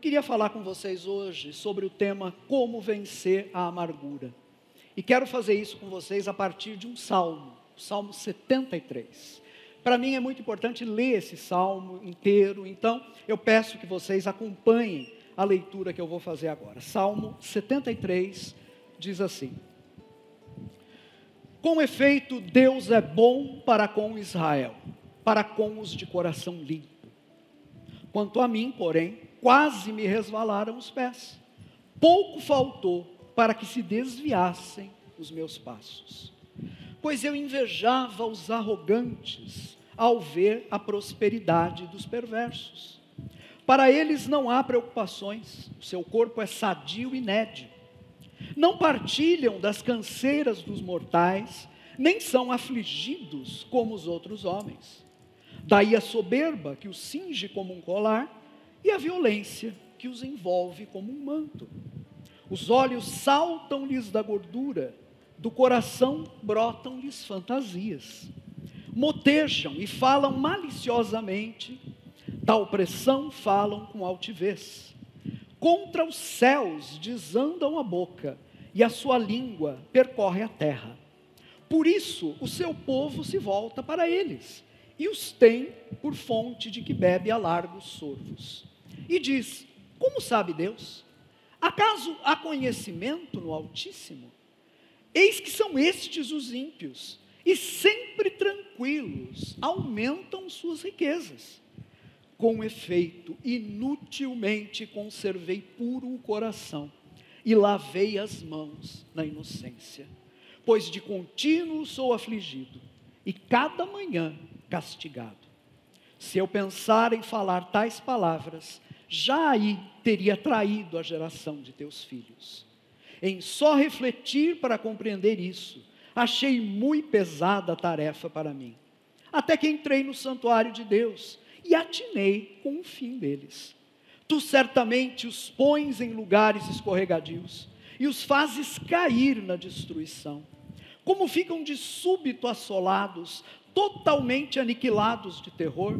queria falar com vocês hoje sobre o tema Como vencer a amargura. E quero fazer isso com vocês a partir de um salmo, o Salmo 73. Para mim é muito importante ler esse salmo inteiro, então eu peço que vocês acompanhem a leitura que eu vou fazer agora. Salmo 73 diz assim: Com efeito, Deus é bom para com Israel, para com os de coração limpo. Quanto a mim, porém, quase me resvalaram os pés. Pouco faltou para que se desviassem os meus passos. Pois eu invejava os arrogantes ao ver a prosperidade dos perversos. Para eles não há preocupações, o seu corpo é sadio e nédio. Não partilham das canseiras dos mortais, nem são afligidos como os outros homens. Daí a soberba que os cinge como um colar e a violência que os envolve como um manto. Os olhos saltam-lhes da gordura, do coração brotam-lhes fantasias. Motejam e falam maliciosamente, da opressão falam com altivez. Contra os céus desandam a boca, e a sua língua percorre a terra. Por isso o seu povo se volta para eles, e os tem por fonte de que bebe a largos sorvos e diz: Como sabe Deus? Acaso há conhecimento no Altíssimo? Eis que são estes os ímpios, e sempre tranquilos, aumentam suas riquezas. Com efeito, inutilmente conservei puro o coração e lavei as mãos na inocência, pois de contínuo sou afligido e cada manhã castigado. Se eu pensar em falar tais palavras, já aí teria traído a geração de teus filhos. Em só refletir para compreender isso, achei muito pesada a tarefa para mim. Até que entrei no santuário de Deus e atinei com o fim deles. Tu certamente os pões em lugares escorregadios e os fazes cair na destruição. Como ficam de súbito assolados, totalmente aniquilados de terror?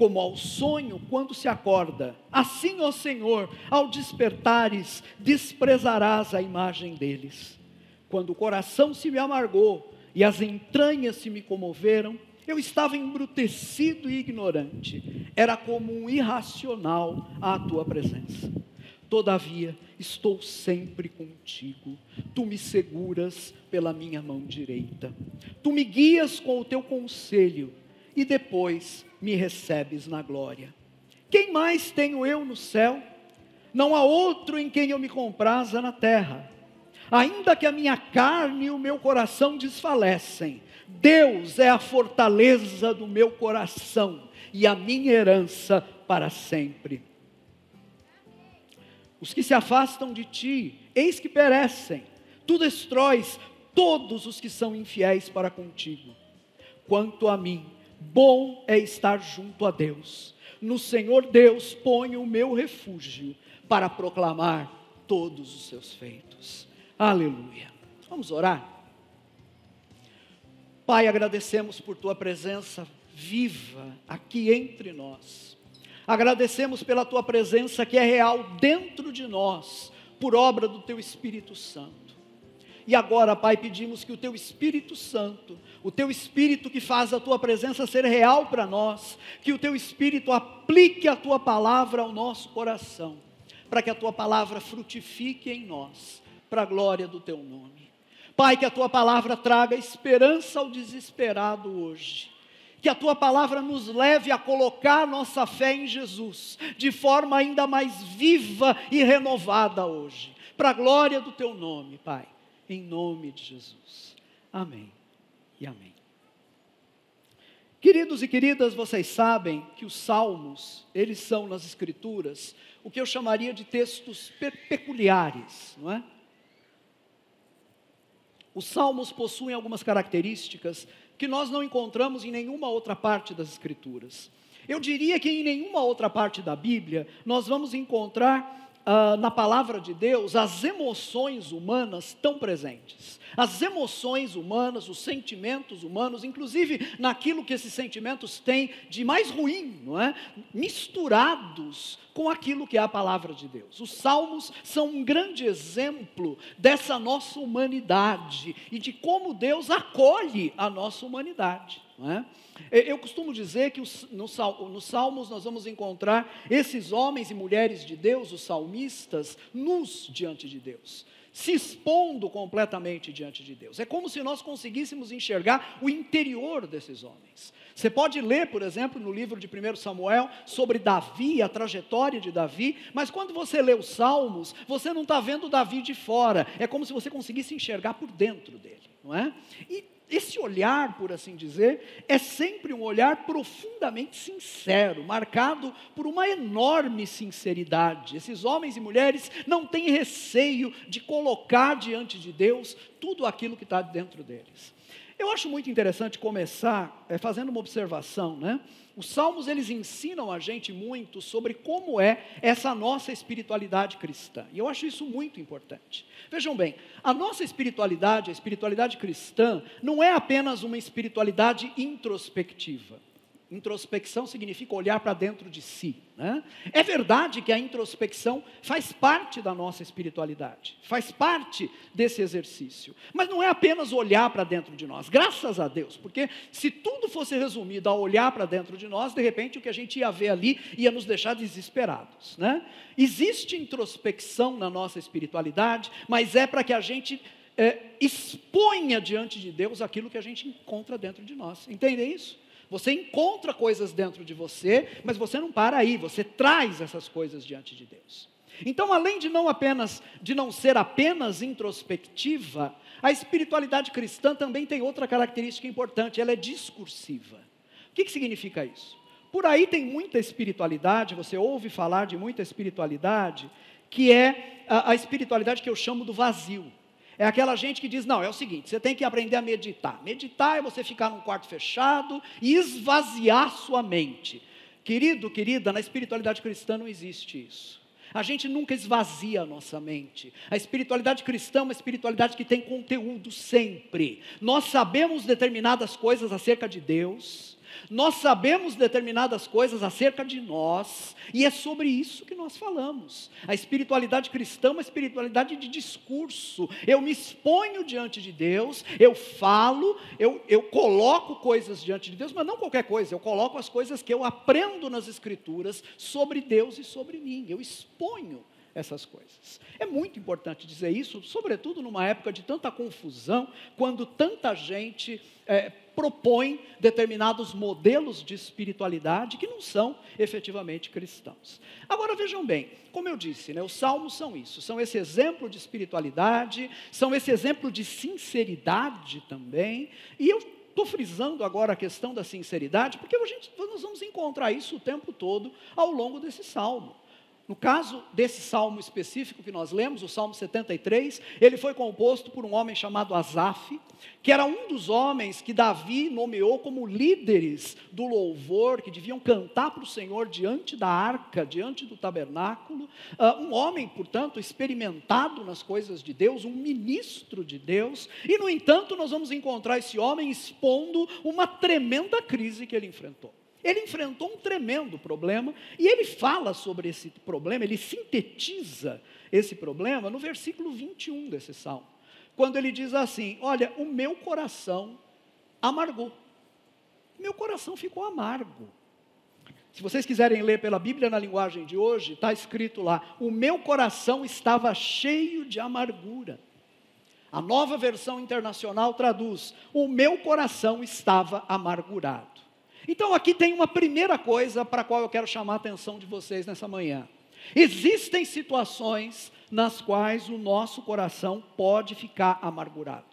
Como ao sonho quando se acorda, assim, ó Senhor, ao despertares, desprezarás a imagem deles. Quando o coração se me amargou e as entranhas se me comoveram, eu estava embrutecido e ignorante, era como um irracional à tua presença. Todavia, estou sempre contigo, tu me seguras pela minha mão direita, tu me guias com o teu conselho, e depois me recebes na glória. Quem mais tenho eu no céu? Não há outro em quem eu me compraza na terra. Ainda que a minha carne e o meu coração desfalecem, Deus é a fortaleza do meu coração e a minha herança para sempre. Os que se afastam de ti, eis que perecem. Tu destróis todos os que são infiéis para contigo. Quanto a mim, Bom é estar junto a Deus. No Senhor Deus ponho o meu refúgio para proclamar todos os seus feitos. Aleluia. Vamos orar? Pai, agradecemos por tua presença viva aqui entre nós. Agradecemos pela tua presença que é real dentro de nós, por obra do teu Espírito Santo. E agora, Pai, pedimos que o Teu Espírito Santo, o Teu Espírito que faz a Tua presença ser real para nós, que o Teu Espírito aplique a Tua palavra ao nosso coração, para que a Tua palavra frutifique em nós, para a glória do Teu nome. Pai, que a Tua palavra traga esperança ao desesperado hoje. Que a tua palavra nos leve a colocar nossa fé em Jesus de forma ainda mais viva e renovada hoje, para a glória do teu nome, Pai em nome de Jesus. Amém e amém. Queridos e queridas, vocês sabem que os salmos, eles são nas escrituras o que eu chamaria de textos peculiares, não é? Os salmos possuem algumas características que nós não encontramos em nenhuma outra parte das escrituras. Eu diria que em nenhuma outra parte da Bíblia nós vamos encontrar ah, na palavra de Deus, as emoções humanas estão presentes. As emoções humanas, os sentimentos humanos, inclusive naquilo que esses sentimentos têm de mais ruim, não é? Misturados com aquilo que é a palavra de Deus. Os salmos são um grande exemplo dessa nossa humanidade e de como Deus acolhe a nossa humanidade. Não é? Eu costumo dizer que nos Salmos nós vamos encontrar esses homens e mulheres de Deus, os salmistas, nus diante de Deus, se expondo completamente diante de Deus. É como se nós conseguíssemos enxergar o interior desses homens. Você pode ler, por exemplo, no livro de 1 Samuel sobre Davi, a trajetória de Davi, mas quando você lê os Salmos, você não está vendo Davi de fora, é como se você conseguisse enxergar por dentro dele, não é? E esse olhar, por assim dizer, é sempre um olhar profundamente sincero, marcado por uma enorme sinceridade. Esses homens e mulheres não têm receio de colocar diante de Deus tudo aquilo que está dentro deles. Eu acho muito interessante começar é, fazendo uma observação, né? Os salmos eles ensinam a gente muito sobre como é essa nossa espiritualidade cristã. E eu acho isso muito importante. Vejam bem, a nossa espiritualidade, a espiritualidade cristã, não é apenas uma espiritualidade introspectiva. Introspecção significa olhar para dentro de si. Né? É verdade que a introspecção faz parte da nossa espiritualidade, faz parte desse exercício. Mas não é apenas olhar para dentro de nós, graças a Deus, porque se tudo fosse resumido a olhar para dentro de nós, de repente o que a gente ia ver ali ia nos deixar desesperados. Né? Existe introspecção na nossa espiritualidade, mas é para que a gente é, exponha diante de Deus aquilo que a gente encontra dentro de nós. Entendem isso? Você encontra coisas dentro de você, mas você não para aí, você traz essas coisas diante de Deus. Então, além de não apenas de não ser apenas introspectiva, a espiritualidade cristã também tem outra característica importante, ela é discursiva. O que, que significa isso? Por aí tem muita espiritualidade, você ouve falar de muita espiritualidade, que é a, a espiritualidade que eu chamo do vazio. É aquela gente que diz: não, é o seguinte, você tem que aprender a meditar. Meditar é você ficar num quarto fechado e esvaziar sua mente. Querido, querida, na espiritualidade cristã não existe isso. A gente nunca esvazia a nossa mente. A espiritualidade cristã é uma espiritualidade que tem conteúdo sempre. Nós sabemos determinadas coisas acerca de Deus, nós sabemos determinadas coisas acerca de nós, e é sobre isso que nós falamos. A espiritualidade cristã é uma espiritualidade de discurso. Eu me exponho diante de Deus, eu falo, eu, eu coloco coisas diante de Deus, mas não qualquer coisa, eu coloco as coisas que eu aprendo nas Escrituras sobre Deus e sobre mim. Eu exponho essas coisas. É muito importante dizer isso, sobretudo numa época de tanta confusão, quando tanta gente é, propõe determinados modelos de espiritualidade que não são efetivamente cristãos. Agora vejam bem, como eu disse, né, os salmos são isso, são esse exemplo de espiritualidade, são esse exemplo de sinceridade também, e eu estou frisando agora a questão da sinceridade, porque a gente, nós vamos encontrar isso o tempo todo ao longo desse salmo. No caso desse salmo específico que nós lemos, o Salmo 73, ele foi composto por um homem chamado Asaf, que era um dos homens que Davi nomeou como líderes do louvor, que deviam cantar para o Senhor diante da arca, diante do tabernáculo. Uh, um homem, portanto, experimentado nas coisas de Deus, um ministro de Deus, e no entanto, nós vamos encontrar esse homem expondo uma tremenda crise que ele enfrentou. Ele enfrentou um tremendo problema e ele fala sobre esse problema, ele sintetiza esse problema no versículo 21 desse salmo, quando ele diz assim: Olha, o meu coração amargou, meu coração ficou amargo. Se vocês quiserem ler pela Bíblia na linguagem de hoje, está escrito lá: O meu coração estava cheio de amargura. A nova versão internacional traduz: O meu coração estava amargurado. Então aqui tem uma primeira coisa para a qual eu quero chamar a atenção de vocês nessa manhã. Existem situações nas quais o nosso coração pode ficar amargurado.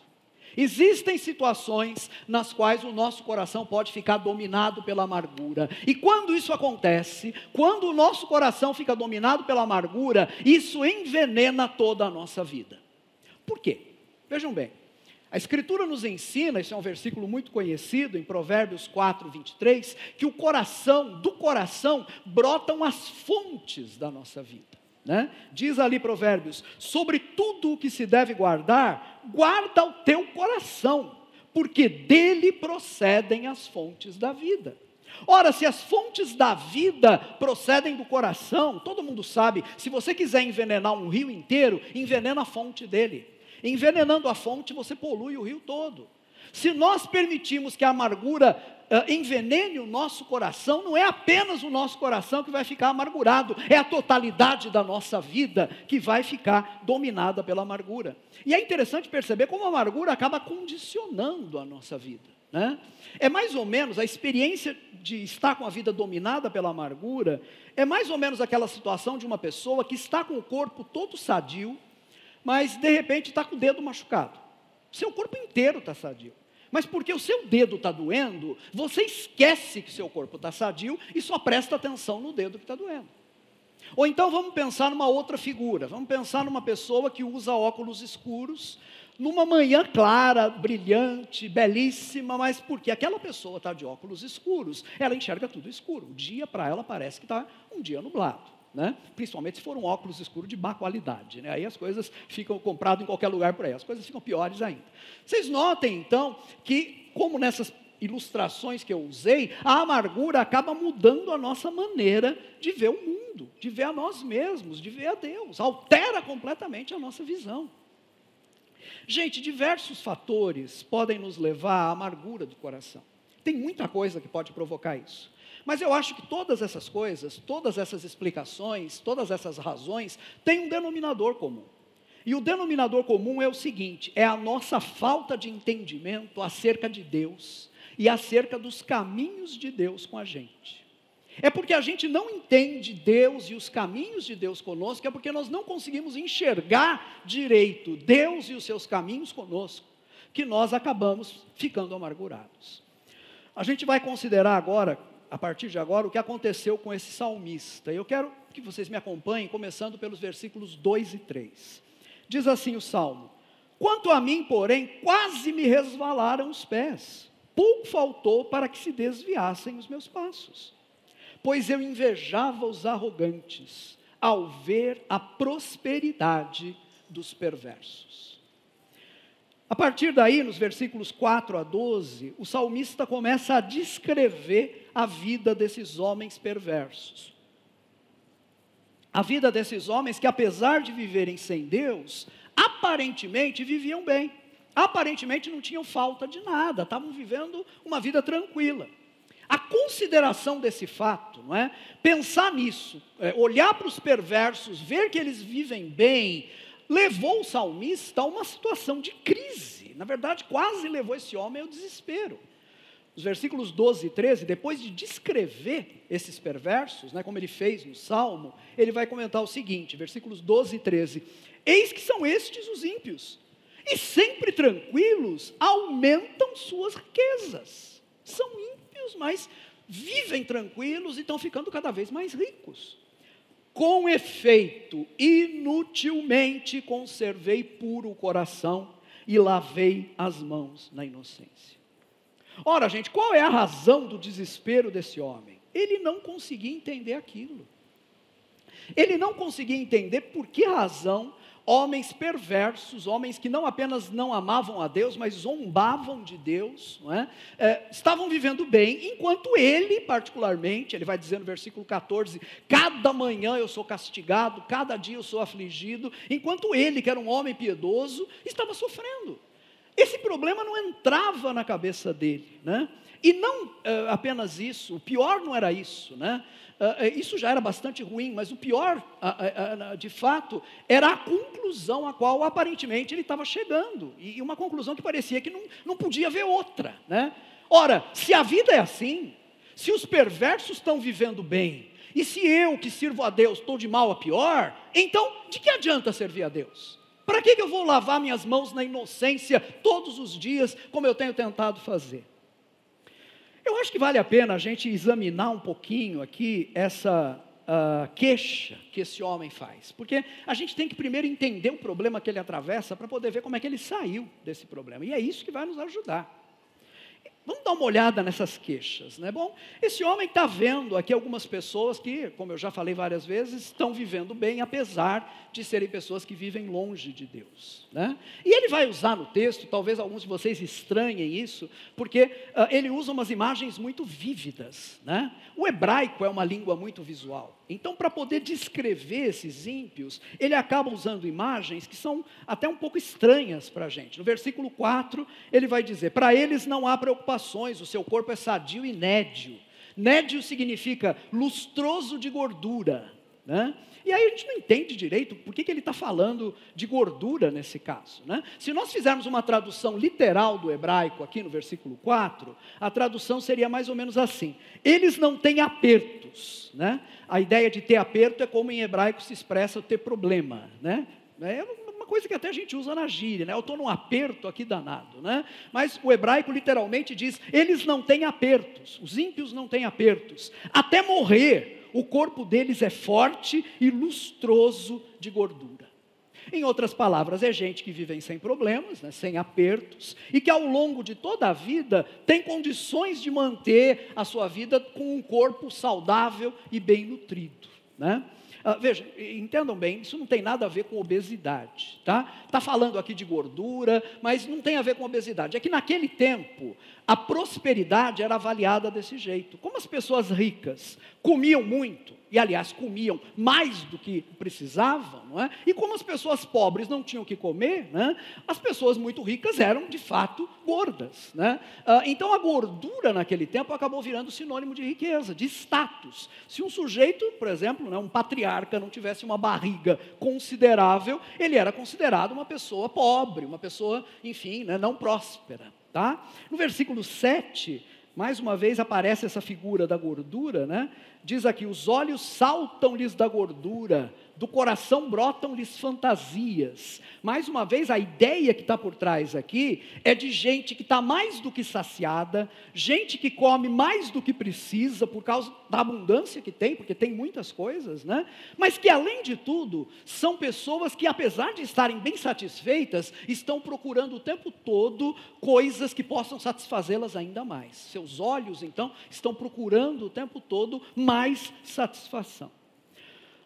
Existem situações nas quais o nosso coração pode ficar dominado pela amargura. E quando isso acontece, quando o nosso coração fica dominado pela amargura, isso envenena toda a nossa vida. Por quê? Vejam bem, a Escritura nos ensina, isso é um versículo muito conhecido, em Provérbios 4, 23, que o coração, do coração, brotam as fontes da nossa vida. Né? Diz ali Provérbios: sobre tudo o que se deve guardar, guarda o teu coração, porque dele procedem as fontes da vida. Ora, se as fontes da vida procedem do coração, todo mundo sabe, se você quiser envenenar um rio inteiro, envenena a fonte dele. Envenenando a fonte, você polui o rio todo. Se nós permitirmos que a amargura uh, envenene o nosso coração, não é apenas o nosso coração que vai ficar amargurado, é a totalidade da nossa vida que vai ficar dominada pela amargura. E é interessante perceber como a amargura acaba condicionando a nossa vida. Né? É mais ou menos a experiência de estar com a vida dominada pela amargura, é mais ou menos aquela situação de uma pessoa que está com o corpo todo sadio, mas de repente está com o dedo machucado. Seu corpo inteiro está sadio. Mas porque o seu dedo está doendo, você esquece que seu corpo está sadio e só presta atenção no dedo que está doendo. Ou então vamos pensar numa outra figura, vamos pensar numa pessoa que usa óculos escuros, numa manhã clara, brilhante, belíssima, mas porque aquela pessoa está de óculos escuros, ela enxerga tudo escuro. O dia para ela parece que está um dia nublado né? principalmente se for um óculos escuro de má qualidade. Né? Aí as coisas ficam compradas em qualquer lugar por aí, as coisas ficam piores ainda. Vocês notem então que, como nessas ilustrações que eu usei, a amargura acaba mudando a nossa maneira de ver o mundo, de ver a nós mesmos, de ver a Deus, altera completamente a nossa visão. Gente, diversos fatores podem nos levar à amargura do coração. Tem muita coisa que pode provocar isso. Mas eu acho que todas essas coisas, todas essas explicações, todas essas razões têm um denominador comum. E o denominador comum é o seguinte: é a nossa falta de entendimento acerca de Deus e acerca dos caminhos de Deus com a gente. É porque a gente não entende Deus e os caminhos de Deus conosco, é porque nós não conseguimos enxergar direito Deus e os seus caminhos conosco, que nós acabamos ficando amargurados. A gente vai considerar agora a partir de agora, o que aconteceu com esse salmista. Eu quero que vocês me acompanhem, começando pelos versículos 2 e 3. Diz assim o salmo: Quanto a mim, porém, quase me resvalaram os pés, pouco faltou para que se desviassem os meus passos. Pois eu invejava os arrogantes, ao ver a prosperidade dos perversos. A partir daí, nos versículos 4 a 12, o salmista começa a descrever a vida desses homens perversos. A vida desses homens que, apesar de viverem sem Deus, aparentemente viviam bem, aparentemente não tinham falta de nada, estavam vivendo uma vida tranquila. A consideração desse fato, não é? pensar nisso, é, olhar para os perversos, ver que eles vivem bem, levou o salmista a uma situação de crise. Na verdade, quase levou esse homem ao desespero. Os versículos 12 e 13, depois de descrever esses perversos, né, como ele fez no Salmo, ele vai comentar o seguinte, versículos 12 e 13: Eis que são estes os ímpios, e sempre tranquilos aumentam suas riquezas. São ímpios, mas vivem tranquilos e estão ficando cada vez mais ricos. Com efeito, inutilmente conservei puro o coração e lavei as mãos na inocência. Ora, gente, qual é a razão do desespero desse homem? Ele não conseguia entender aquilo. Ele não conseguia entender por que razão homens perversos, homens que não apenas não amavam a Deus, mas zombavam de Deus, é? É, estavam vivendo bem, enquanto ele, particularmente, ele vai dizer no versículo 14: cada manhã eu sou castigado, cada dia eu sou afligido, enquanto ele, que era um homem piedoso, estava sofrendo. Esse problema não entrava na cabeça dele, né? E não é, apenas isso, o pior não era isso, né? Uh, isso já era bastante ruim, mas o pior, uh, uh, de fato, era a conclusão a qual aparentemente ele estava chegando, e uma conclusão que parecia que não, não podia haver outra. Né? Ora, se a vida é assim, se os perversos estão vivendo bem, e se eu que sirvo a Deus estou de mal a pior, então de que adianta servir a Deus? Para que, que eu vou lavar minhas mãos na inocência todos os dias, como eu tenho tentado fazer? Eu acho que vale a pena a gente examinar um pouquinho aqui essa uh, queixa que esse homem faz, porque a gente tem que primeiro entender o problema que ele atravessa para poder ver como é que ele saiu desse problema, e é isso que vai nos ajudar. Vamos dar uma olhada nessas queixas, né? Bom, esse homem está vendo aqui algumas pessoas que, como eu já falei várias vezes, estão vivendo bem, apesar de serem pessoas que vivem longe de Deus, né? E ele vai usar no texto, talvez alguns de vocês estranhem isso, porque uh, ele usa umas imagens muito vívidas, né? O hebraico é uma língua muito visual. Então, para poder descrever esses ímpios, ele acaba usando imagens que são até um pouco estranhas para a gente. No versículo 4, ele vai dizer: Para eles não há preocupações, o seu corpo é sadio e nédio. Nédio significa lustroso de gordura. Né? E aí a gente não entende direito por que, que ele está falando de gordura nesse caso. Né? Se nós fizermos uma tradução literal do hebraico aqui no versículo 4, a tradução seria mais ou menos assim: eles não têm apertos. Né? A ideia de ter aperto é como em hebraico se expressa ter problema. Né? É uma coisa que até a gente usa na gíria, né? Eu estou num aperto aqui danado, né? Mas o hebraico literalmente diz: eles não têm apertos, os ímpios não têm apertos, até morrer o corpo deles é forte e lustroso de gordura. Em outras palavras, é gente que vive sem problemas, né, sem apertos, e que ao longo de toda a vida tem condições de manter a sua vida com um corpo saudável e bem nutrido. Né? Ah, veja, entendam bem, isso não tem nada a ver com obesidade, tá? Está falando aqui de gordura, mas não tem a ver com obesidade. É que naquele tempo, a prosperidade era avaliada desse jeito. Como as pessoas ricas comiam muito, e aliás comiam mais do que precisavam, não é? E como as pessoas pobres não tinham que comer, né? As pessoas muito ricas eram de fato gordas, né? Ah, então a gordura naquele tempo acabou virando sinônimo de riqueza, de status. Se um sujeito, por exemplo, né, um patriarca não tivesse uma barriga considerável, ele era considerado uma pessoa pobre, uma pessoa, enfim, né, não próspera, tá? No versículo 7, mais uma vez aparece essa figura da gordura, né? Diz aqui: os olhos saltam-lhes da gordura, do coração brotam-lhes fantasias. Mais uma vez, a ideia que está por trás aqui é de gente que está mais do que saciada, gente que come mais do que precisa por causa da abundância que tem, porque tem muitas coisas, né? Mas que além de tudo, são pessoas que, apesar de estarem bem satisfeitas, estão procurando o tempo todo coisas que possam satisfazê-las ainda mais. Seus olhos, então, estão procurando o tempo todo mais satisfação.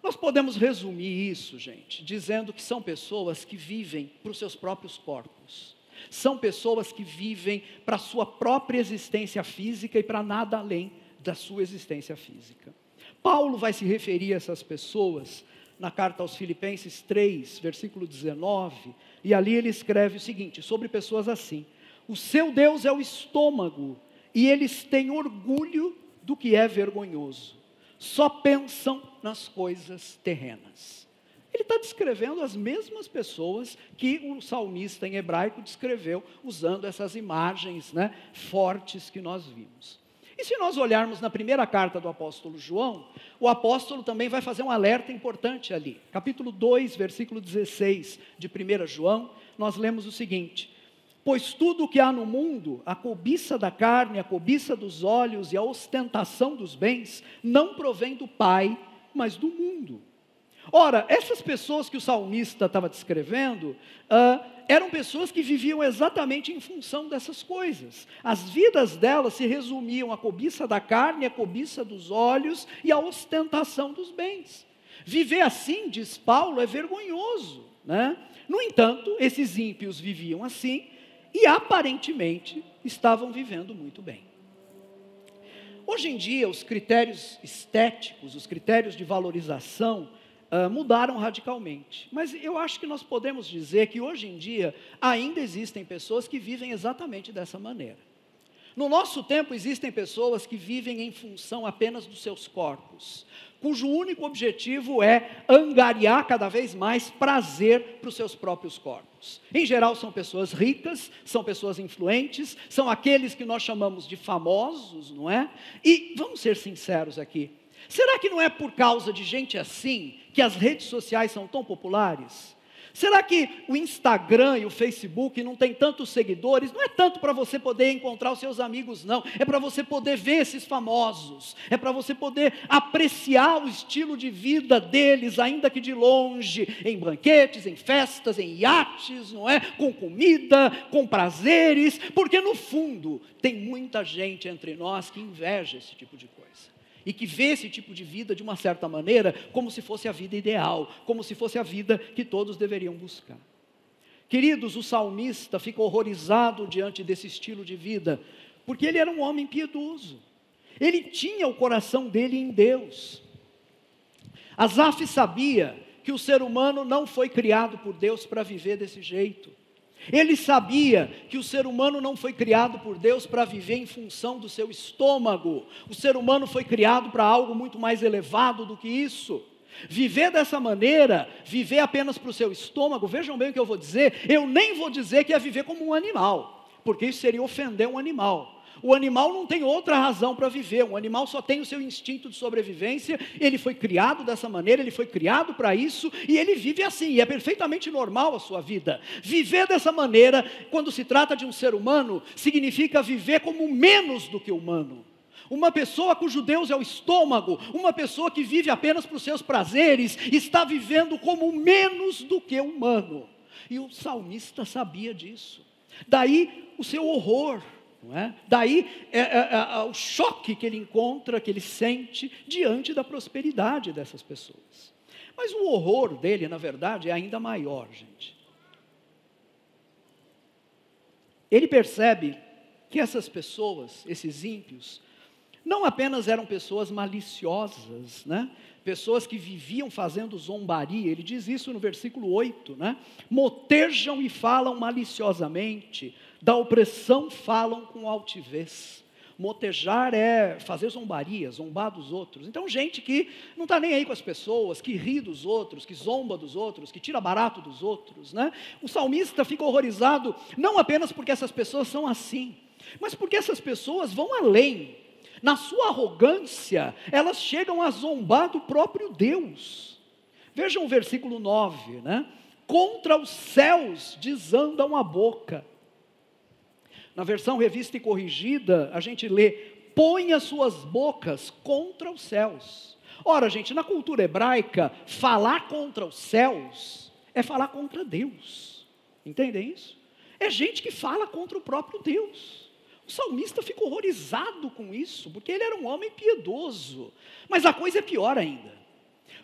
Nós podemos resumir isso, gente, dizendo que são pessoas que vivem para os seus próprios corpos. São pessoas que vivem para a sua própria existência física e para nada além da sua existência física. Paulo vai se referir a essas pessoas na carta aos Filipenses 3, versículo 19, e ali ele escreve o seguinte: sobre pessoas assim: O seu Deus é o estômago, e eles têm orgulho do que é vergonhoso só pensam nas coisas terrenas. Ele está descrevendo as mesmas pessoas que o salmista em hebraico descreveu, usando essas imagens né, fortes que nós vimos. E se nós olharmos na primeira carta do apóstolo João, o apóstolo também vai fazer um alerta importante ali. Capítulo 2, versículo 16 de 1 João, nós lemos o seguinte: Pois tudo o que há no mundo, a cobiça da carne, a cobiça dos olhos e a ostentação dos bens, não provém do Pai, mas do mundo. Ora, essas pessoas que o salmista estava descrevendo, uh, eram pessoas que viviam exatamente em função dessas coisas. As vidas delas se resumiam à cobiça da carne, à cobiça dos olhos e à ostentação dos bens. Viver assim, diz Paulo, é vergonhoso. Né? No entanto, esses ímpios viviam assim e aparentemente estavam vivendo muito bem. Hoje em dia, os critérios estéticos, os critérios de valorização uh, mudaram radicalmente. Mas eu acho que nós podemos dizer que hoje em dia ainda existem pessoas que vivem exatamente dessa maneira. No nosso tempo, existem pessoas que vivem em função apenas dos seus corpos, cujo único objetivo é angariar cada vez mais prazer para os seus próprios corpos. Em geral, são pessoas ricas, são pessoas influentes, são aqueles que nós chamamos de famosos, não é? E vamos ser sinceros aqui: será que não é por causa de gente assim que as redes sociais são tão populares? Será que o Instagram e o Facebook não tem tantos seguidores? Não é tanto para você poder encontrar os seus amigos, não. É para você poder ver esses famosos. É para você poder apreciar o estilo de vida deles, ainda que de longe, em banquetes, em festas, em iates, não é? Com comida, com prazeres, porque no fundo tem muita gente entre nós que inveja esse tipo de coisa e que vê esse tipo de vida de uma certa maneira como se fosse a vida ideal, como se fosse a vida que todos deveriam buscar. Queridos, o salmista fica horrorizado diante desse estilo de vida, porque ele era um homem piedoso. Ele tinha o coração dele em Deus. Asaf sabia que o ser humano não foi criado por Deus para viver desse jeito. Ele sabia que o ser humano não foi criado por Deus para viver em função do seu estômago. O ser humano foi criado para algo muito mais elevado do que isso. Viver dessa maneira, viver apenas para o seu estômago, vejam bem o que eu vou dizer, eu nem vou dizer que é viver como um animal, porque isso seria ofender um animal. O animal não tem outra razão para viver, o animal só tem o seu instinto de sobrevivência, ele foi criado dessa maneira, ele foi criado para isso e ele vive assim, e é perfeitamente normal a sua vida. Viver dessa maneira, quando se trata de um ser humano, significa viver como menos do que humano. Uma pessoa cujo Deus é o estômago, uma pessoa que vive apenas para os seus prazeres, está vivendo como menos do que humano. E o salmista sabia disso. Daí o seu horror é? Daí é, é, é, é, o choque que ele encontra, que ele sente diante da prosperidade dessas pessoas. Mas o horror dele, na verdade, é ainda maior, gente. Ele percebe que essas pessoas, esses ímpios, não apenas eram pessoas maliciosas, né? pessoas que viviam fazendo zombaria, ele diz isso no versículo 8, né? motejam e falam maliciosamente, da opressão falam com altivez. Motejar é fazer zombaria, zombar dos outros. Então, gente que não está nem aí com as pessoas, que ri dos outros, que zomba dos outros, que tira barato dos outros. Né? O salmista fica horrorizado, não apenas porque essas pessoas são assim, mas porque essas pessoas vão além. Na sua arrogância, elas chegam a zombar do próprio Deus. Vejam o versículo 9, né? Contra os céus desandam a boca na versão revista e corrigida, a gente lê: põe as suas bocas contra os céus. Ora, gente, na cultura hebraica, falar contra os céus é falar contra Deus. Entendem isso? É gente que fala contra o próprio Deus. O salmista fica horrorizado com isso, porque ele era um homem piedoso. Mas a coisa é pior ainda.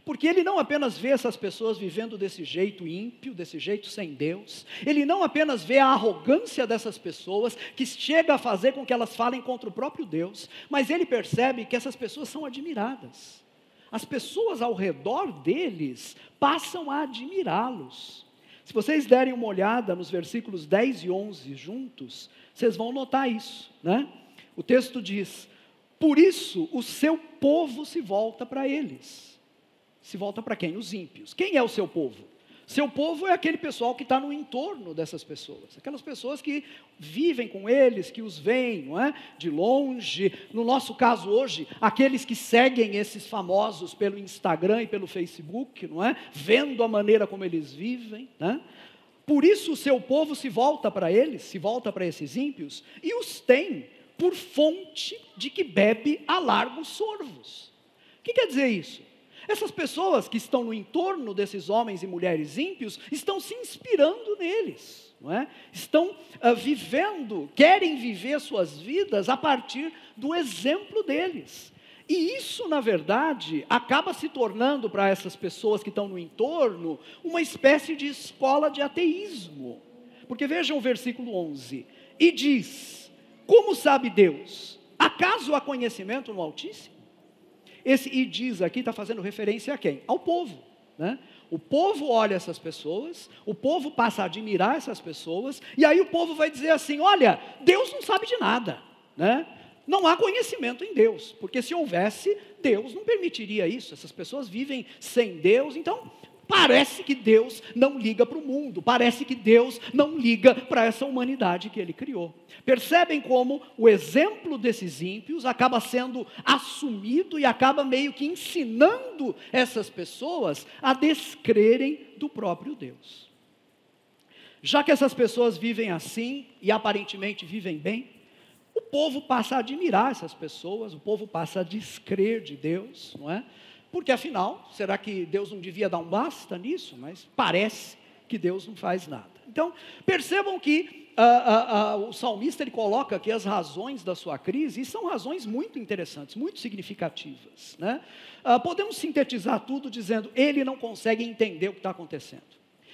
Porque ele não apenas vê essas pessoas vivendo desse jeito ímpio, desse jeito sem Deus, ele não apenas vê a arrogância dessas pessoas, que chega a fazer com que elas falem contra o próprio Deus, mas ele percebe que essas pessoas são admiradas. As pessoas ao redor deles passam a admirá-los. Se vocês derem uma olhada nos versículos 10 e 11 juntos, vocês vão notar isso, né? O texto diz: Por isso o seu povo se volta para eles se volta para quem? Os ímpios. Quem é o seu povo? Seu povo é aquele pessoal que está no entorno dessas pessoas, aquelas pessoas que vivem com eles, que os veem, não é? De longe. No nosso caso hoje, aqueles que seguem esses famosos pelo Instagram e pelo Facebook, não é? Vendo a maneira como eles vivem, né? Por isso o seu povo se volta para eles, se volta para esses ímpios e os tem por fonte de que bebe a largos sorvos. O que quer dizer isso? Essas pessoas que estão no entorno desses homens e mulheres ímpios estão se inspirando neles, não é? Estão uh, vivendo, querem viver suas vidas a partir do exemplo deles. E isso, na verdade, acaba se tornando para essas pessoas que estão no entorno uma espécie de escola de ateísmo. Porque vejam o versículo 11: e diz: Como sabe Deus? Acaso há conhecimento no Altíssimo? Esse e diz aqui está fazendo referência a quem? Ao povo. Né? O povo olha essas pessoas, o povo passa a admirar essas pessoas, e aí o povo vai dizer assim: olha, Deus não sabe de nada. Né? Não há conhecimento em Deus, porque se houvesse, Deus não permitiria isso. Essas pessoas vivem sem Deus, então Parece que Deus não liga para o mundo, parece que Deus não liga para essa humanidade que Ele criou. Percebem como o exemplo desses ímpios acaba sendo assumido e acaba meio que ensinando essas pessoas a descrerem do próprio Deus. Já que essas pessoas vivem assim e aparentemente vivem bem, o povo passa a admirar essas pessoas, o povo passa a descrer de Deus, não é? Porque afinal, será que Deus não devia dar um basta nisso? Mas parece que Deus não faz nada. Então, percebam que ah, ah, ah, o salmista ele coloca aqui as razões da sua crise, e são razões muito interessantes, muito significativas. Né? podemos sintetizar tudo dizendo: ele não consegue entender o que está acontecendo.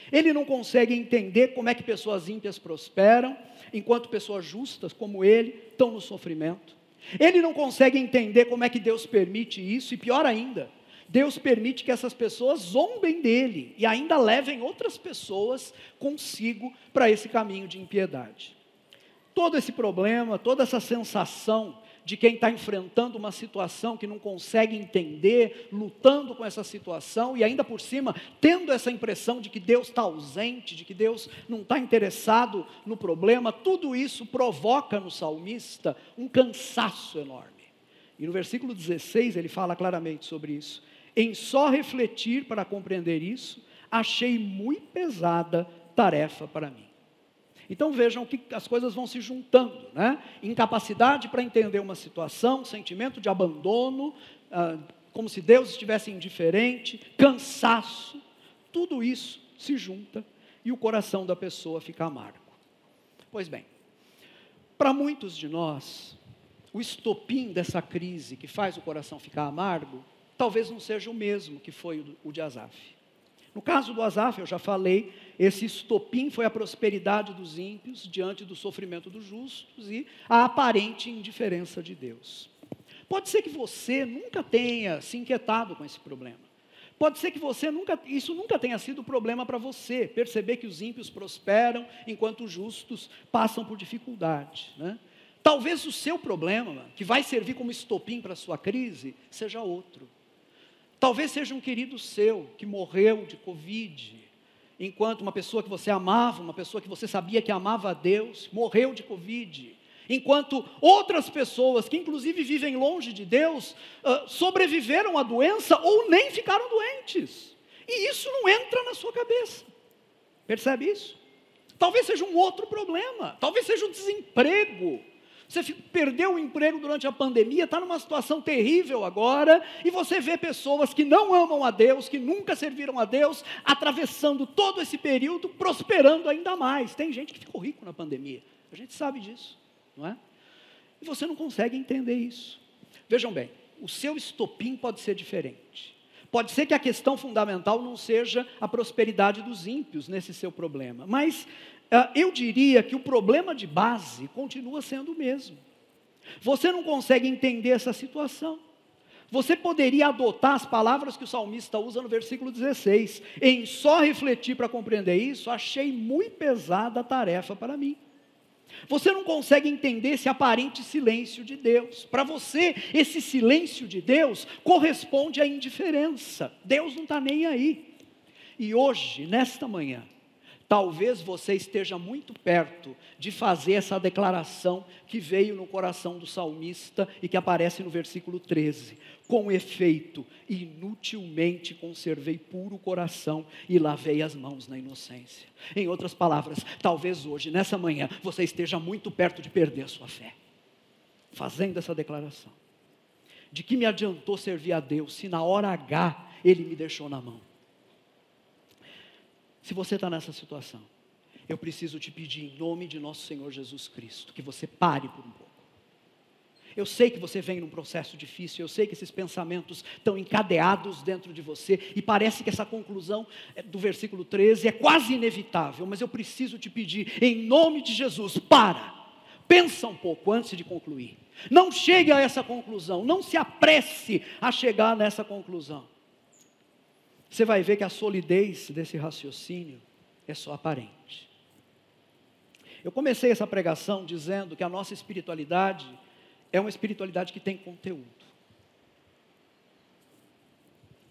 Ele não consegue entender como é que pessoas ímpias prosperam, enquanto pessoas justas como ele estão no sofrimento. Ele não consegue entender como é que Deus permite isso, e pior ainda, Deus permite que essas pessoas zombem dele e ainda levem outras pessoas consigo para esse caminho de impiedade. Todo esse problema, toda essa sensação de quem está enfrentando uma situação que não consegue entender, lutando com essa situação e ainda por cima tendo essa impressão de que Deus está ausente, de que Deus não está interessado no problema, tudo isso provoca no salmista um cansaço enorme. E no versículo 16 ele fala claramente sobre isso. Em só refletir para compreender isso, achei muito pesada tarefa para mim. Então vejam que as coisas vão se juntando, né? Incapacidade para entender uma situação, sentimento de abandono, ah, como se Deus estivesse indiferente, cansaço, tudo isso se junta e o coração da pessoa fica amargo. Pois bem, para muitos de nós, o estopim dessa crise que faz o coração ficar amargo, talvez não seja o mesmo que foi o de Asaf. No caso do Asaf, eu já falei, esse estopim foi a prosperidade dos ímpios diante do sofrimento dos justos e a aparente indiferença de Deus. Pode ser que você nunca tenha se inquietado com esse problema. Pode ser que você nunca, isso nunca tenha sido problema para você, perceber que os ímpios prosperam enquanto os justos passam por dificuldade. Né? Talvez o seu problema, que vai servir como estopim para a sua crise, seja outro. Talvez seja um querido seu que morreu de Covid, enquanto uma pessoa que você amava, uma pessoa que você sabia que amava a Deus, morreu de Covid. Enquanto outras pessoas, que inclusive vivem longe de Deus, uh, sobreviveram à doença ou nem ficaram doentes. E isso não entra na sua cabeça. Percebe isso? Talvez seja um outro problema, talvez seja um desemprego, você perdeu o emprego durante a pandemia, está numa situação terrível agora, e você vê pessoas que não amam a Deus, que nunca serviram a Deus, atravessando todo esse período, prosperando ainda mais. Tem gente que ficou rico na pandemia, a gente sabe disso, não é? E você não consegue entender isso. Vejam bem, o seu estopim pode ser diferente. Pode ser que a questão fundamental não seja a prosperidade dos ímpios nesse seu problema, mas eu diria que o problema de base continua sendo o mesmo. Você não consegue entender essa situação. Você poderia adotar as palavras que o salmista usa no versículo 16. Em só refletir para compreender isso, achei muito pesada a tarefa para mim. Você não consegue entender esse aparente silêncio de Deus. Para você, esse silêncio de Deus corresponde à indiferença. Deus não está nem aí. E hoje, nesta manhã, Talvez você esteja muito perto de fazer essa declaração que veio no coração do salmista e que aparece no versículo 13. Com efeito, inutilmente conservei puro coração e lavei as mãos na inocência. Em outras palavras, talvez hoje, nessa manhã, você esteja muito perto de perder a sua fé, fazendo essa declaração. De que me adiantou servir a Deus se na hora H ele me deixou na mão? Se você está nessa situação, eu preciso te pedir em nome de nosso Senhor Jesus Cristo que você pare por um pouco. Eu sei que você vem num processo difícil, eu sei que esses pensamentos estão encadeados dentro de você e parece que essa conclusão é, do versículo 13 é quase inevitável, mas eu preciso te pedir, em nome de Jesus, para, pensa um pouco antes de concluir. Não chegue a essa conclusão, não se apresse a chegar nessa conclusão você vai ver que a solidez desse raciocínio é só aparente. Eu comecei essa pregação dizendo que a nossa espiritualidade é uma espiritualidade que tem conteúdo.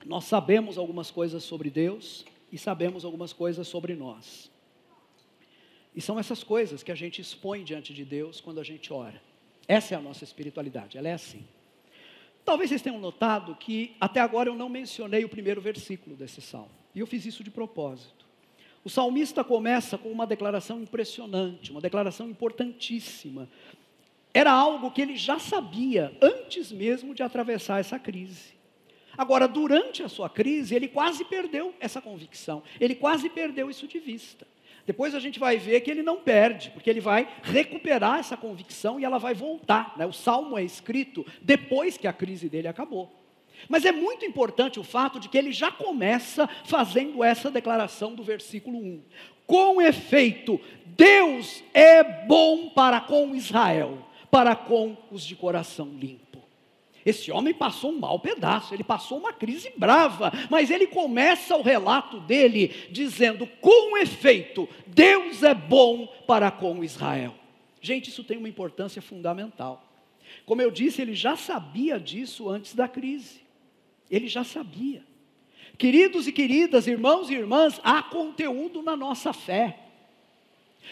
Nós sabemos algumas coisas sobre Deus e sabemos algumas coisas sobre nós. E são essas coisas que a gente expõe diante de Deus quando a gente ora. Essa é a nossa espiritualidade, ela é assim. Talvez vocês tenham notado que até agora eu não mencionei o primeiro versículo desse salmo. E eu fiz isso de propósito. o salmista começa com uma declaração impressionante, uma declaração importantíssima. Era algo que ele já sabia antes mesmo de atravessar essa crise. Agora, durante a sua crise, ele quase perdeu essa convicção, ele quase perdeu isso de vista. Depois a gente vai ver que ele não perde, porque ele vai recuperar essa convicção e ela vai voltar. Né? O salmo é escrito depois que a crise dele acabou. Mas é muito importante o fato de que ele já começa fazendo essa declaração do versículo 1. Com efeito, Deus é bom para com Israel, para com os de coração limpo. Esse homem passou um mau pedaço, ele passou uma crise brava, mas ele começa o relato dele dizendo: com efeito, Deus é bom para com Israel. Gente, isso tem uma importância fundamental. Como eu disse, ele já sabia disso antes da crise. Ele já sabia. Queridos e queridas, irmãos e irmãs, há conteúdo na nossa fé.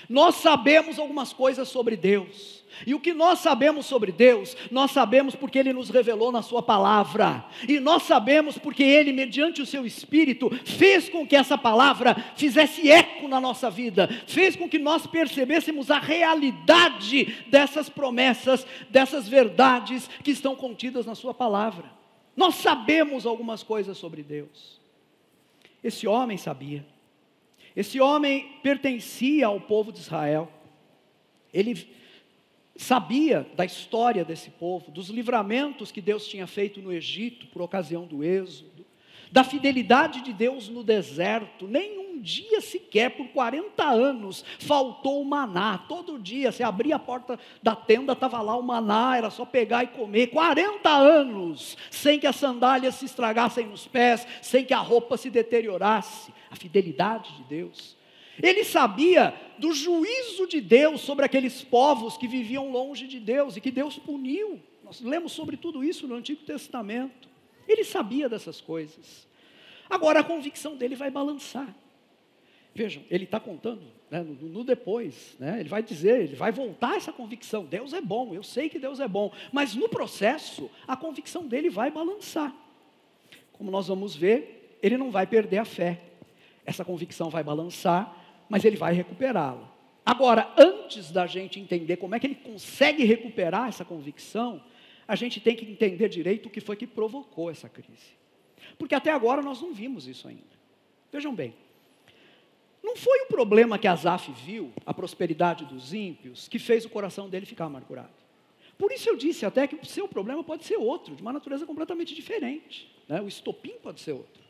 Nós sabemos algumas coisas sobre Deus. E o que nós sabemos sobre Deus, nós sabemos porque Ele nos revelou na Sua palavra. E nós sabemos porque Ele, mediante o Seu Espírito, fez com que essa palavra fizesse eco na nossa vida, fez com que nós percebêssemos a realidade dessas promessas, dessas verdades que estão contidas na Sua palavra. Nós sabemos algumas coisas sobre Deus. Esse homem sabia. Esse homem pertencia ao povo de Israel. Ele sabia da história desse povo, dos livramentos que Deus tinha feito no Egito por ocasião do Êxodo, da fidelidade de Deus no deserto. Nenhum dia sequer, por 40 anos, faltou o maná. Todo dia, você abria a porta da tenda, estava lá o maná, era só pegar e comer. 40 anos, sem que as sandálias se estragassem nos pés, sem que a roupa se deteriorasse. A fidelidade de Deus. Ele sabia do juízo de Deus sobre aqueles povos que viviam longe de Deus e que Deus puniu. Nós lemos sobre tudo isso no Antigo Testamento. Ele sabia dessas coisas. Agora a convicção dele vai balançar. Vejam, ele está contando né, no, no, depois, né, ele vai dizer, ele vai voltar essa convicção. Deus é bom, eu sei que Deus é bom, mas no processo a convicção dele vai balançar. Como nós vamos ver, ele não vai perder a fé. Essa convicção vai balançar, mas ele vai recuperá-la. Agora, antes da gente entender como é que ele consegue recuperar essa convicção, a gente tem que entender direito o que foi que provocou essa crise. Porque até agora nós não vimos isso ainda. Vejam bem, não foi o problema que Asaf viu, a prosperidade dos ímpios, que fez o coração dele ficar amargurado. Por isso eu disse até que o seu problema pode ser outro, de uma natureza completamente diferente. Né? O estopim pode ser outro.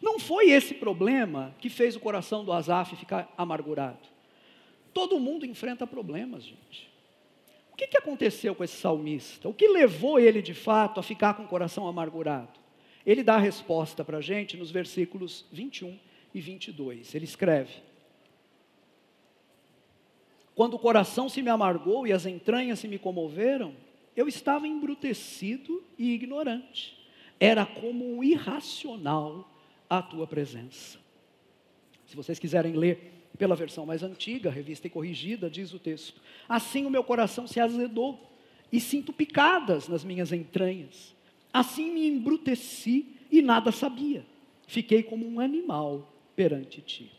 Não foi esse problema que fez o coração do Asaf ficar amargurado. Todo mundo enfrenta problemas, gente. O que, que aconteceu com esse salmista? O que levou ele de fato a ficar com o coração amargurado? Ele dá a resposta para a gente nos versículos 21 e 22. Ele escreve: Quando o coração se me amargou e as entranhas se me comoveram, eu estava embrutecido e ignorante. Era como um irracional a tua presença. Se vocês quiserem ler pela versão mais antiga, revista e corrigida, diz o texto: Assim o meu coração se azedou e sinto picadas nas minhas entranhas. Assim me embruteci e nada sabia. Fiquei como um animal perante ti.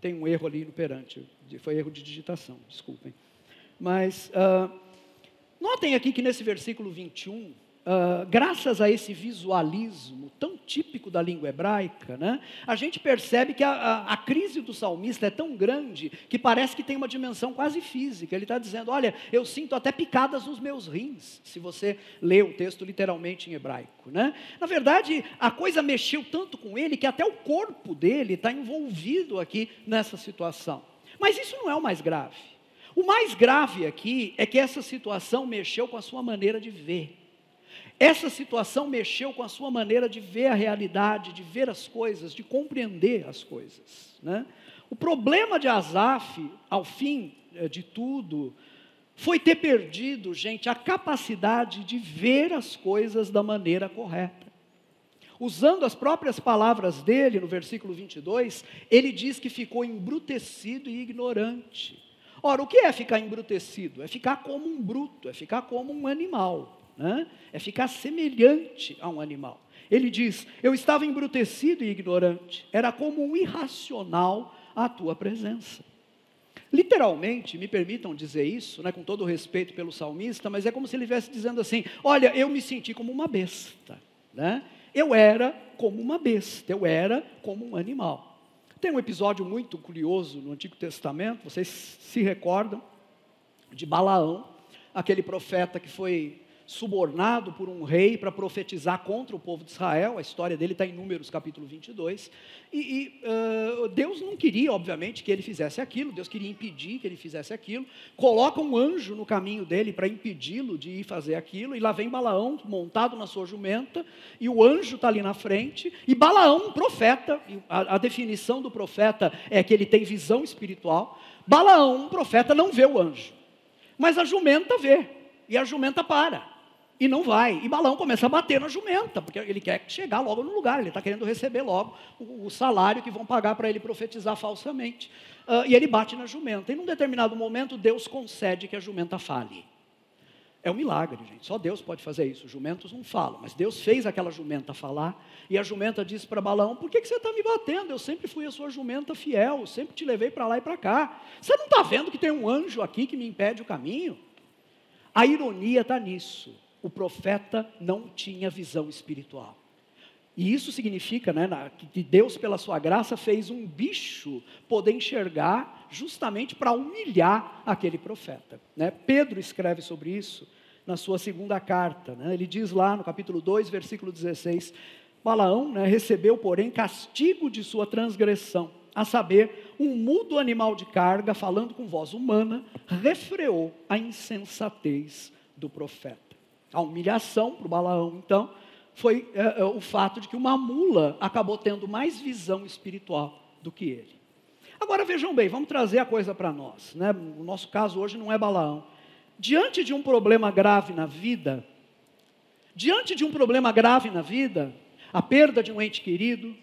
Tem um erro ali no perante, foi erro de digitação, desculpem. Mas, uh, notem aqui que nesse versículo 21, Uh, graças a esse visualismo tão típico da língua hebraica, né, a gente percebe que a, a, a, crise do salmista é tão grande que parece que tem uma dimensão quase física. Ele está dizendo: Olha, eu sinto até picadas nos meus rins, se você lê o texto literalmente em hebraico. Né? Na verdade, a coisa mexeu tanto com ele que até o corpo dele está envolvido aqui nessa situação. Mas isso não é o mais grave. O mais grave aqui é que essa situação mexeu com a sua maneira de ver. Essa situação mexeu com a sua maneira de ver a realidade, de ver as coisas, de compreender as coisas. Né? O problema de Asaf, ao fim eh, de tudo, foi ter perdido, gente, a capacidade de ver as coisas da maneira correta. Usando as próprias palavras dele, no versículo 22, ele diz que ficou embrutecido e ignorante. Ora, o que é ficar embrutecido? É ficar como um bruto, é ficar como um animal né? é ficar semelhante a um animal. Ele diz: Eu estava embrutecido e ignorante, era como um irracional à tua presença. Literalmente, me permitam dizer isso, né, com todo o respeito pelo salmista, mas é como se ele estivesse dizendo assim: Olha, eu me senti como uma besta. Né? Eu era como uma besta, eu era como um animal. Tem um episódio muito curioso no Antigo Testamento, vocês se recordam, de Balaão, aquele profeta que foi subornado por um rei para profetizar contra o povo de Israel, a história dele está em Números capítulo 22, e, e uh, Deus não queria, obviamente, que ele fizesse aquilo, Deus queria impedir que ele fizesse aquilo, coloca um anjo no caminho dele para impedi-lo de ir fazer aquilo, e lá vem Balaão montado na sua jumenta, e o anjo está ali na frente, e Balaão, um profeta, a, a definição do profeta é que ele tem visão espiritual, Balaão, um profeta, não vê o anjo, mas a jumenta vê, e a jumenta para. E não vai. E Balão começa a bater na jumenta, porque ele quer chegar logo no lugar, ele está querendo receber logo o, o, salário que vão pagar para ele profetizar falsamente. Uh, e ele bate na jumenta. E num determinado momento, Deus concede que a jumenta fale. É um milagre, gente. Só Deus pode fazer isso. Os jumentos não falam, mas Deus fez aquela jumenta falar. E a jumenta disse para Balão: Por que, que você está me batendo? Eu sempre fui a sua jumenta fiel, sempre te levei para lá e para cá. Você não está vendo que tem um anjo aqui que me impede o caminho? A ironia está nisso o profeta não tinha visão espiritual. E isso significa né, que Deus, pela sua graça, fez um bicho poder enxergar justamente para humilhar aquele profeta. Né? Pedro escreve sobre isso na sua segunda carta. Né? Ele diz lá no capítulo 2, versículo 16: Balaão né, recebeu, porém, castigo de sua transgressão, a saber, um mudo animal de carga, falando com voz humana, refreou a insensatez do profeta. A humilhação para o Balaão, então, foi é, é, o fato de que uma mula acabou tendo mais visão espiritual do que ele. Agora vejam bem, vamos trazer a coisa para nós. Né? O nosso caso hoje não é Balaão. Diante de um problema grave na vida, diante de um problema grave na vida, a perda de um ente querido,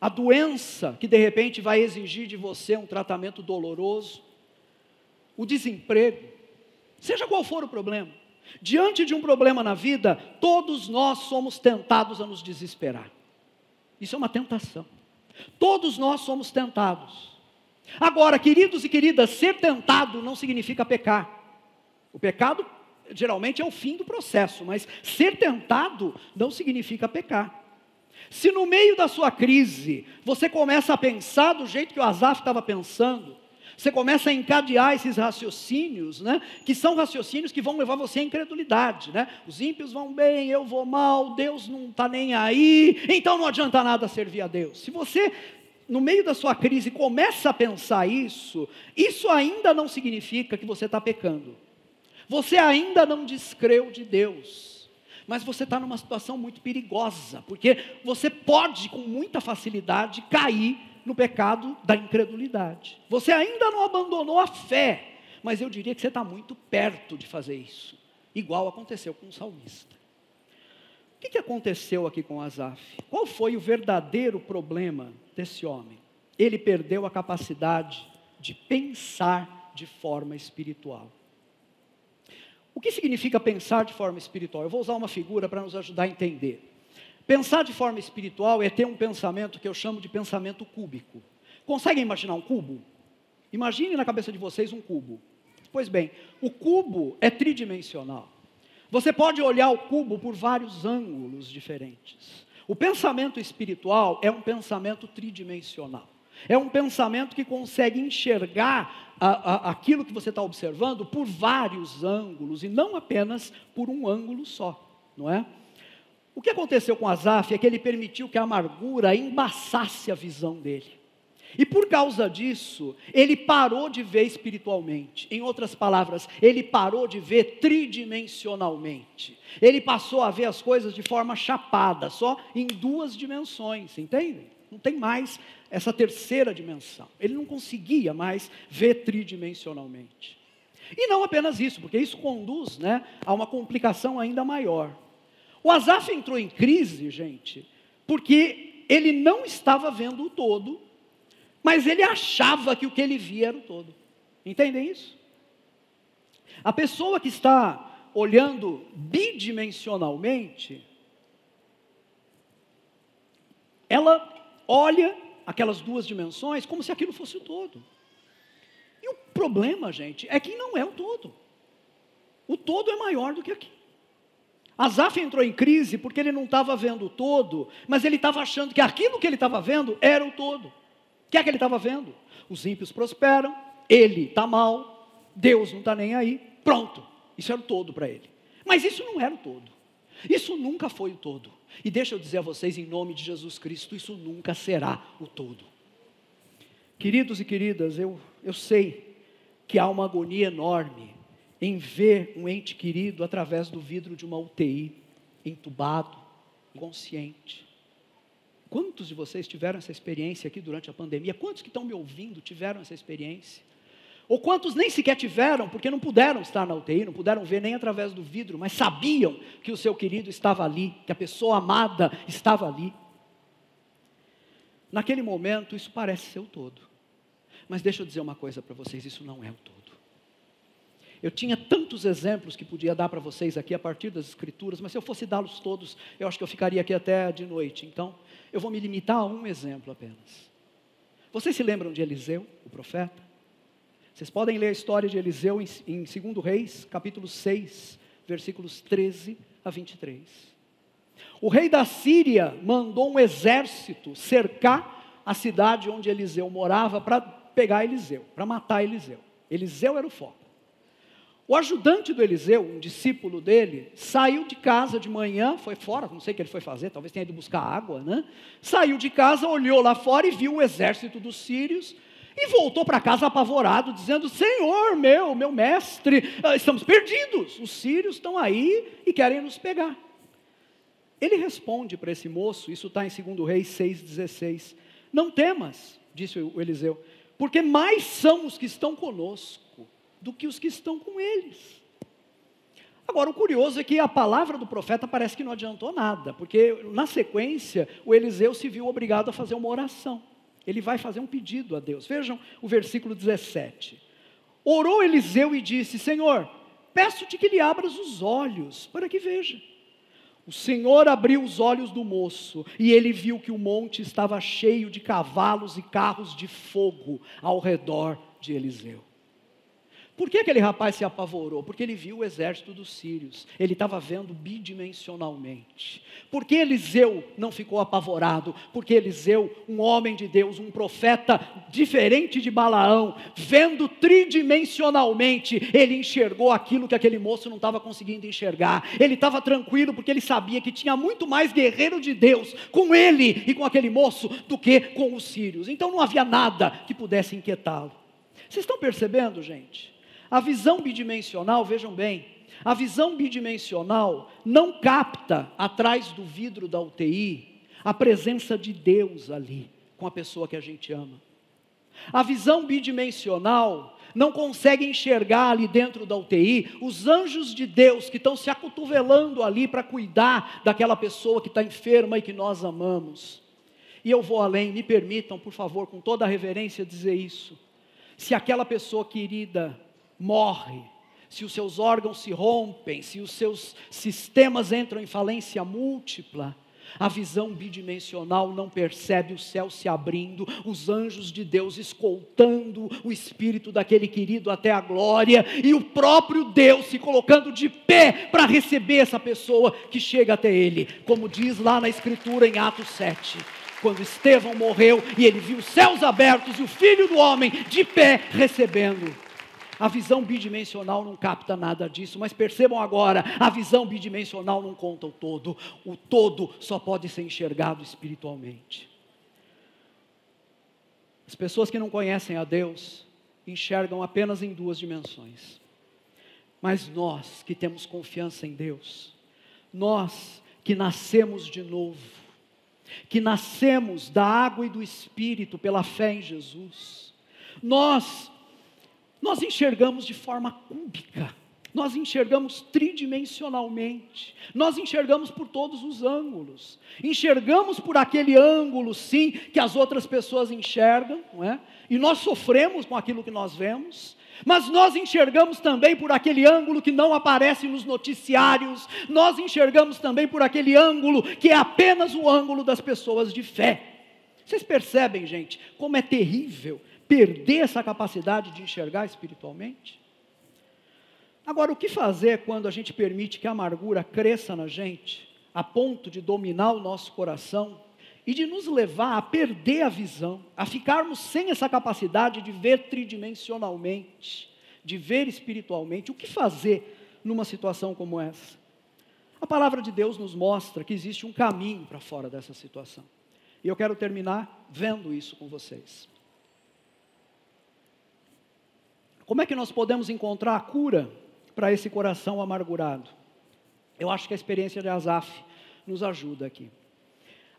a doença que de repente vai exigir de você um tratamento doloroso, o desemprego, seja qual for o problema, Diante de um problema na vida, todos nós somos tentados a nos desesperar. Isso é uma tentação. Todos nós somos tentados. Agora, queridos e queridas, ser tentado não significa pecar. O pecado geralmente é o fim do processo, mas ser tentado não significa pecar. Se no meio da sua crise você começa a pensar do jeito que o Azaf estava pensando, você começa a encadear esses raciocínios, né? Que são raciocínios que vão levar você à incredulidade, né? Os ímpios vão bem, eu vou mal, Deus não está nem aí, então não adianta nada servir a Deus. Se você no meio da sua crise começa a pensar isso, isso ainda não significa que você está pecando. Você ainda não descreu de Deus. Mas você está numa situação muito perigosa, porque você pode com muita facilidade cair no pecado da incredulidade. Você ainda não abandonou a fé, mas eu diria que você está muito perto de fazer isso, igual aconteceu com o salmista. O que, que aconteceu aqui com Asaf? Qual foi o verdadeiro problema desse homem? Ele perdeu a capacidade de pensar de forma espiritual. O que significa pensar de forma espiritual? Eu vou usar uma figura para nos ajudar a entender. Pensar de forma espiritual é ter um pensamento que eu chamo de pensamento cúbico. Conseguem imaginar um cubo? Imagine na cabeça de vocês um cubo. Pois bem, o cubo é tridimensional. Você pode olhar o cubo por vários ângulos diferentes. O pensamento espiritual é um pensamento tridimensional. É um pensamento que consegue enxergar a, a, aquilo que você está observando por vários ângulos e não apenas por um ângulo só, não é? O que aconteceu com Asaf é que ele permitiu que a amargura embaçasse a visão dele. E por causa disso, ele parou de ver espiritualmente. Em outras palavras, ele parou de ver tridimensionalmente. Ele passou a ver as coisas de forma chapada, só em duas dimensões, entendem? Não tem mais essa terceira dimensão. Ele não conseguia mais ver tridimensionalmente. E não apenas isso, porque isso conduz né, a uma complicação ainda maior. O Asaf entrou em crise, gente, porque ele não estava vendo o todo, mas ele achava que o que ele via era o todo. Entendem isso? A pessoa que está olhando bidimensionalmente, ela olha aquelas duas dimensões como se aquilo fosse o todo. E o problema, gente, é que não é o todo. O todo é maior do que aqui. Asaf entrou em crise porque ele não estava vendo o todo, mas ele estava achando que aquilo que ele estava vendo era o todo. O que é que ele estava vendo? Os ímpios prosperam, ele está mal, Deus não está nem aí, pronto. Isso era o todo para ele. Mas isso não era o todo. Isso nunca foi o todo. E deixa eu dizer a vocês, em nome de Jesus Cristo, isso nunca será o todo. Queridos e queridas, eu, eu sei que há uma agonia enorme em ver um ente querido através do vidro de uma UTI, entubado, inconsciente. Quantos de vocês tiveram essa experiência aqui durante a pandemia? Quantos que estão me ouvindo tiveram essa experiência? Ou quantos nem sequer tiveram, porque não puderam estar na UTI, não puderam ver nem através do vidro, mas sabiam que o seu querido estava ali, que a pessoa amada estava ali. Naquele momento, isso parece ser o todo. Mas deixa eu dizer uma coisa para vocês: isso não é o todo. Eu tinha tantos exemplos que podia dar para vocês aqui a partir das Escrituras, mas se eu fosse dá-los todos, eu acho que eu ficaria aqui até de noite. Então, eu vou me limitar a um exemplo apenas. Vocês se lembram de Eliseu, o profeta? Vocês podem ler a história de Eliseu em, em 2 Reis, capítulo 6, versículos 13 a 23. O rei da Síria mandou um exército cercar a cidade onde Eliseu morava para pegar Eliseu, para matar Eliseu. Eliseu era o foco. O ajudante do Eliseu, um discípulo dele, saiu de casa de manhã, foi fora, não sei o que ele foi fazer, talvez tenha ido buscar água, né? Saiu de casa, olhou lá fora e viu o exército dos sírios e voltou para casa apavorado, dizendo: Senhor meu, meu mestre, ah, estamos perdidos, os sírios estão aí e querem nos pegar. Ele responde para esse moço, isso está em 2 Reis 6,16: Não temas, disse o Eliseu, porque mais são os que estão conosco do que os que estão com eles. Agora, o curioso é que a palavra do profeta parece que não adiantou nada, porque na sequência o Eliseu se viu obrigado a fazer uma oração. Ele vai fazer um pedido a Deus. Vejam o versículo 17. Orou Eliseu e disse: Senhor, peço-te que lhe abras os olhos para que veja. O Senhor abriu os olhos do moço e ele viu que o monte estava cheio de cavalos e carros de fogo ao redor de Eliseu. Por que aquele rapaz se apavorou? Porque ele viu o exército dos sírios, ele estava vendo bidimensionalmente. Por que Eliseu não ficou apavorado? Porque Eliseu, um homem de Deus, um profeta diferente de Balaão, vendo tridimensionalmente, ele enxergou aquilo que aquele moço não estava conseguindo enxergar. Ele estava tranquilo porque ele sabia que tinha muito mais guerreiro de Deus com ele e com aquele moço do que com os sírios. Então não havia nada que pudesse inquietá-lo. Vocês estão percebendo, gente? A visão bidimensional, vejam bem, a visão bidimensional não capta atrás do vidro da UTI a presença de Deus ali com a pessoa que a gente ama. A visão bidimensional não consegue enxergar ali dentro da UTI os anjos de Deus que estão se acotovelando ali para cuidar daquela pessoa que está enferma e que nós amamos. E eu vou além, me permitam, por favor, com toda a reverência, dizer isso. Se aquela pessoa querida morre, se os seus órgãos se rompem, se os seus sistemas entram em falência múltipla, a visão bidimensional não percebe o céu se abrindo, os anjos de Deus escoltando o espírito daquele querido até a glória, e o próprio Deus se colocando de pé para receber essa pessoa que chega até ele, como diz lá na Escritura em Atos 7 quando Estevão morreu e ele viu os céus abertos e o filho do homem de pé recebendo. A visão bidimensional não capta nada disso, mas percebam agora: a visão bidimensional não conta o todo, o todo só pode ser enxergado espiritualmente. As pessoas que não conhecem a Deus enxergam apenas em duas dimensões. Mas nós que temos confiança em Deus, nós que nascemos de novo, que nascemos da água e do Espírito pela fé em Jesus, nós nós enxergamos de forma cúbica, nós enxergamos tridimensionalmente, nós enxergamos por todos os ângulos, enxergamos por aquele ângulo, sim, que as outras pessoas enxergam, não é? E nós sofremos com aquilo que nós vemos, mas nós enxergamos também por aquele ângulo que não aparece nos noticiários, nós enxergamos também por aquele ângulo que é apenas o ângulo das pessoas de fé. Vocês percebem, gente, como é terrível perder essa capacidade de enxergar espiritualmente? Agora, o que fazer quando a gente permite que a amargura cresça na gente, a ponto de dominar o nosso coração e de nos levar a perder a visão, a ficarmos sem essa capacidade de ver tridimensionalmente, de ver espiritualmente? O que fazer numa situação como essa? A palavra de Deus nos mostra que existe um caminho para fora dessa situação. E eu quero terminar vendo isso com vocês. Como é que nós podemos encontrar a cura para esse coração amargurado? Eu acho que a experiência de Asaf nos ajuda aqui.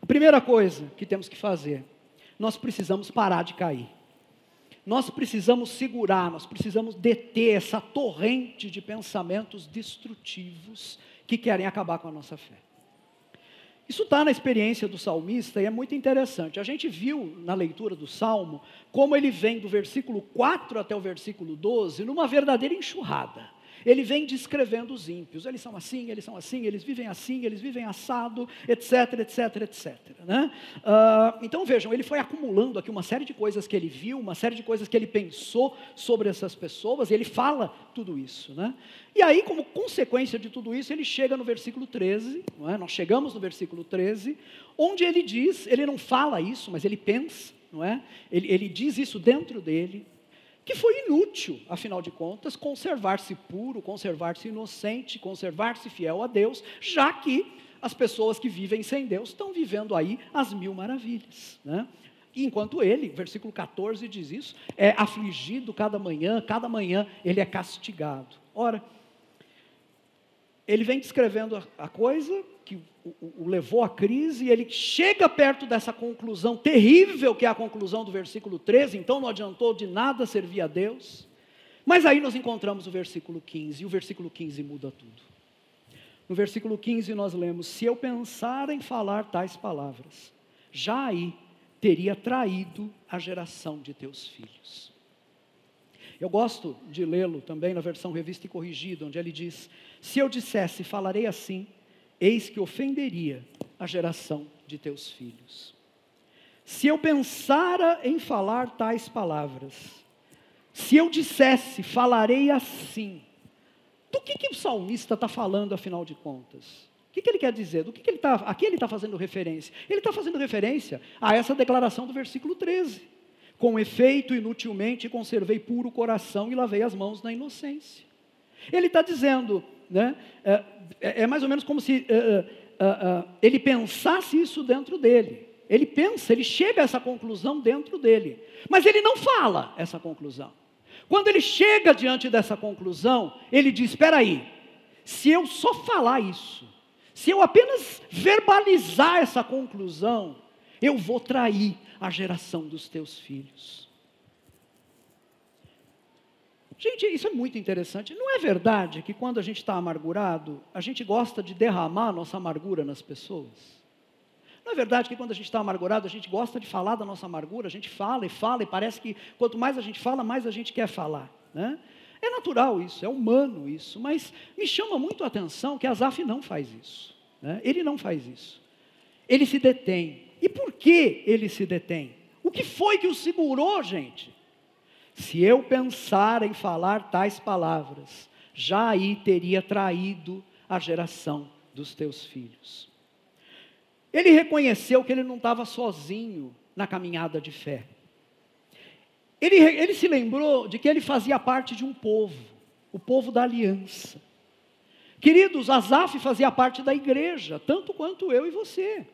A primeira coisa que temos que fazer, nós precisamos parar de cair. Nós precisamos segurar, nós precisamos deter essa torrente de pensamentos destrutivos que querem acabar com a nossa fé. Isso está na experiência do salmista e é muito interessante. A gente viu na leitura do salmo como ele vem do versículo 4 até o versículo 12 numa verdadeira enxurrada. Ele vem descrevendo os ímpios. Eles são assim, eles são assim, eles vivem assim, eles vivem assado, etc, etc, etc. Né? Uh, então vejam, ele foi acumulando aqui uma série de coisas que ele viu, uma série de coisas que ele pensou sobre essas pessoas, e ele fala tudo isso. Né? E aí, como consequência de tudo isso, ele chega no versículo 13, é? nós chegamos no versículo 13, onde ele diz, ele não fala isso, mas ele pensa, não é? Ele, ele diz isso dentro dele, que foi inútil, afinal de contas, conservar-se puro, conservar-se inocente, conservar-se fiel a Deus, já que as pessoas que vivem sem Deus estão vivendo aí as mil maravilhas. Né? enquanto ele, versículo 14 diz isso, é afligido cada manhã, cada manhã ele é castigado. Ora, ele vem descrevendo a coisa que o, levou à crise, e ele chega perto dessa conclusão terrível, que é a conclusão do versículo 13, então não adiantou de nada servir a Deus. Mas aí nós encontramos o versículo 15, e o versículo 15 muda tudo. No versículo 15 nós lemos: Se eu pensar em falar tais palavras, já aí teria traído a geração de teus filhos. Eu gosto de lê-lo também na versão revista e corrigida, onde ele diz: Se eu dissesse, falarei assim, eis que ofenderia a geração de teus filhos. Se eu pensara em falar tais palavras, se eu dissesse, falarei assim, do que, que o salmista está falando, afinal de contas? O que, que ele quer dizer? Do que, que ele está, a que ele está fazendo referência? Ele está fazendo referência a essa declaração do versículo 13. Com efeito, inutilmente conservei puro coração e lavei as mãos na inocência. Ele está dizendo, né, é, é, é, mais ou menos como se é, é, é, ele pensasse isso dentro dele. Ele pensa, ele chega a essa conclusão dentro dele. Mas ele não fala essa conclusão. Quando ele chega diante dessa conclusão, ele diz: Espera aí, se eu só falar isso, se eu apenas verbalizar essa conclusão, eu vou trair a geração dos teus filhos. Gente, isso é muito interessante. Não é verdade que quando a gente está amargurado, a gente gosta de derramar a nossa amargura nas pessoas? Não é verdade que quando a gente está amargurado, a gente gosta de falar da nossa amargura, a gente fala e fala, e parece que quanto mais a gente fala, mais a gente quer falar. Né? É natural isso, é humano isso, mas me chama muito a atenção que Asaf não faz isso. Né? Ele não faz isso. Ele se detém. E por que ele se detém? O que foi que o segurou, gente? Se eu pensar em falar tais palavras, já aí teria traído a geração dos teus filhos. Ele reconheceu que ele não estava sozinho na caminhada de fé. Ele, ele se lembrou de que ele fazia parte de um povo, o povo da aliança. Queridos, Asaf fazia parte da igreja, tanto quanto eu e você.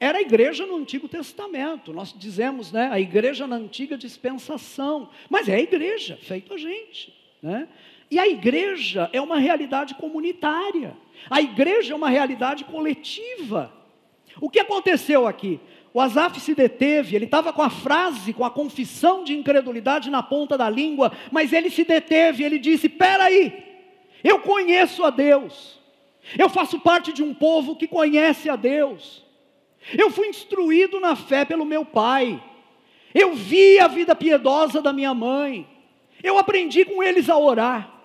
Era a igreja no Antigo Testamento. Nós dizemos, né, a igreja na antiga dispensação, mas é a igreja, feito a gente, né? E a igreja é uma realidade comunitária. A igreja é uma realidade coletiva. O que aconteceu aqui? O Asaf se deteve, ele estava com a frase, com a confissão de incredulidade na ponta da língua, mas ele se deteve, ele disse: Peraí, eu conheço a Deus, eu faço parte de um povo que conhece a Deus, eu fui instruído na fé pelo meu pai. Eu vi a vida piedosa da minha mãe. Eu aprendi com eles a orar.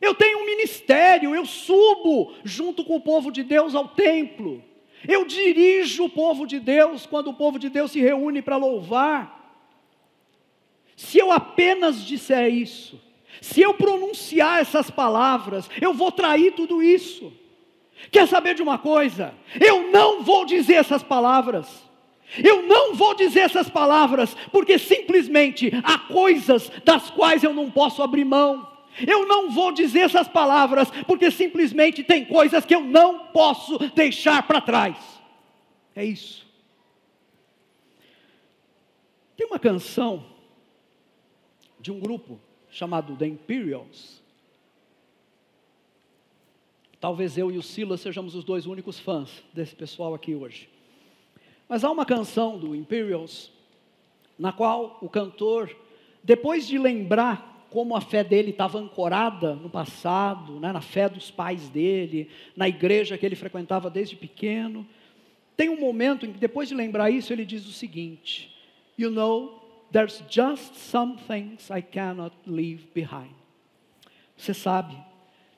Eu tenho um ministério, eu subo junto com o povo de Deus ao templo. Eu dirijo o povo de Deus quando o povo de Deus se reúne para louvar. Se eu apenas disser isso, se eu pronunciar essas palavras, eu vou trair tudo isso. Quer saber de uma coisa? Eu não vou dizer essas palavras. Eu não vou dizer essas palavras, porque simplesmente há coisas das quais eu não posso abrir mão. Eu não vou dizer essas palavras, porque simplesmente tem coisas que eu não posso deixar para trás. É isso. Tem uma canção de um grupo chamado The Imperials. Talvez eu e o Silas sejamos os dois únicos fãs desse pessoal aqui hoje. Mas há uma canção do Imperials, na qual o cantor, depois de lembrar como a fé dele estava ancorada no passado, né, na fé dos pais dele, na igreja que ele frequentava desde pequeno. Tem um momento em que, depois de lembrar isso, ele diz o seguinte: You know, there's just some things I cannot leave behind. Você sabe,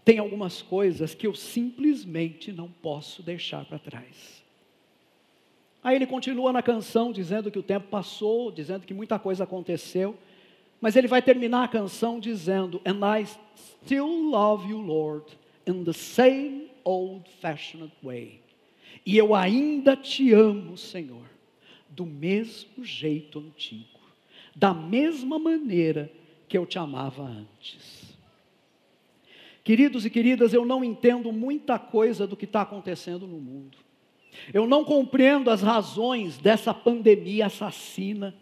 tem algumas coisas que eu simplesmente não posso deixar para trás. Aí ele continua na canção dizendo que o tempo passou, dizendo que muita coisa aconteceu, mas ele vai terminar a canção dizendo: And I still love you, Lord, in the same old-fashioned way. E eu ainda te amo, Senhor, do mesmo jeito antigo, da mesma maneira que eu te amava antes. Queridos e queridas, eu não entendo muita coisa do que está acontecendo no mundo. Eu não compreendo as razões dessa pandemia assassina.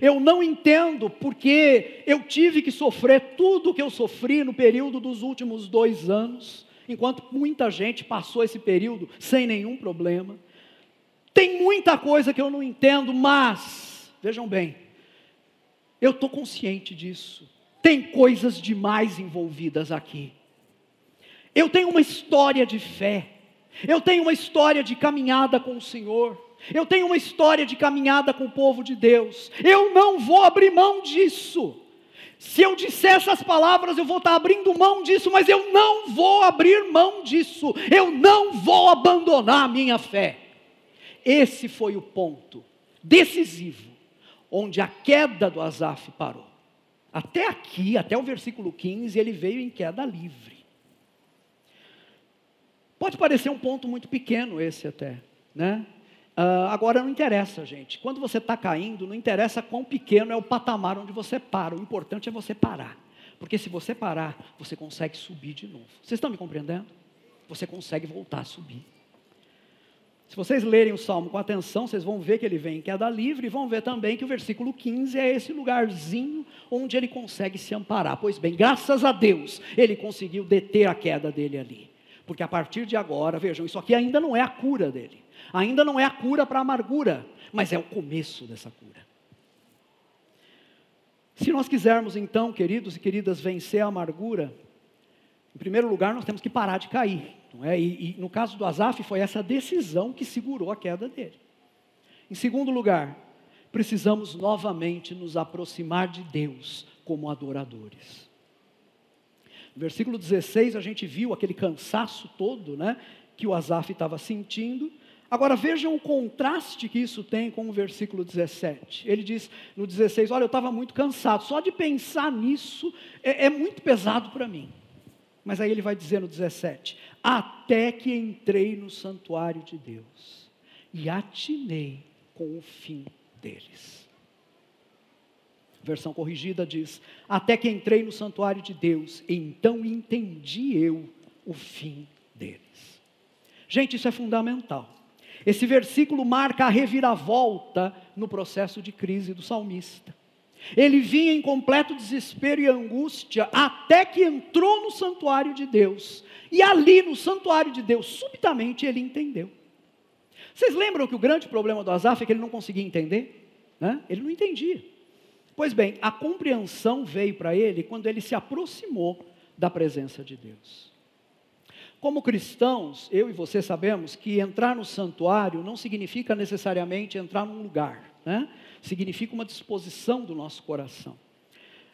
Eu não entendo porque eu tive que sofrer tudo o que eu sofri no período dos últimos dois anos, enquanto muita gente passou esse período sem nenhum problema. Tem muita coisa que eu não entendo, mas, vejam bem, eu estou consciente disso. Tem coisas demais envolvidas aqui. Eu tenho uma história de fé, eu tenho uma história de caminhada com o Senhor. Eu tenho uma história de caminhada com o povo de Deus. Eu não vou abrir mão disso. Se eu disser essas palavras, eu vou estar abrindo mão disso, mas eu não vou abrir mão disso. Eu não vou abandonar a minha fé. Esse foi o ponto decisivo onde a queda do Asaf parou. Até aqui, até o versículo 15, ele veio em queda livre. Pode parecer um ponto muito pequeno esse até, né? Uh, agora não interessa, gente. Quando você está caindo, não interessa quão pequeno é o patamar onde você para. O importante é você parar. Porque se você parar, você consegue subir de novo. Vocês estão me compreendendo? Você consegue voltar a subir. Se vocês lerem o salmo com atenção, vocês vão ver que ele vem em queda livre e vão ver também que o versículo 15 é esse lugarzinho onde ele consegue se amparar. Pois bem, graças a Deus, ele conseguiu deter a queda dele ali. Porque a partir de agora, vejam, isso aqui ainda não é a cura dele. Ainda não é a cura para a amargura, mas é o começo dessa cura. Se nós quisermos, então, queridos e queridas, vencer a amargura, em primeiro lugar, nós temos que parar de cair. Não é? e, e no caso do Azaf, foi essa decisão que segurou a queda dele. Em segundo lugar, precisamos novamente nos aproximar de Deus como adoradores. Versículo 16, a gente viu aquele cansaço todo né, que o Azaf estava sentindo, Agora vejam o contraste que isso tem com o versículo 17. Ele diz no 16: Olha, eu estava muito cansado, só de pensar nisso é, é muito pesado para mim. Mas aí ele vai dizer no 17: Até que entrei no santuário de Deus e atinei com o fim deles. Versão corrigida diz: Até que entrei no santuário de Deus, então entendi eu o fim deles. Gente, isso é fundamental. Esse versículo marca a reviravolta no processo de crise do salmista. Ele vinha em completo desespero e angústia até que entrou no santuário de Deus. E ali no santuário de Deus, subitamente ele entendeu. Vocês lembram que o grande problema do Asaf é que ele não conseguia entender? Né? Ele não entendia. Pois bem, a compreensão veio para ele quando ele se aproximou da presença de Deus. Como cristãos, eu e você sabemos que entrar no santuário não significa necessariamente entrar num lugar, né? significa uma disposição do nosso coração.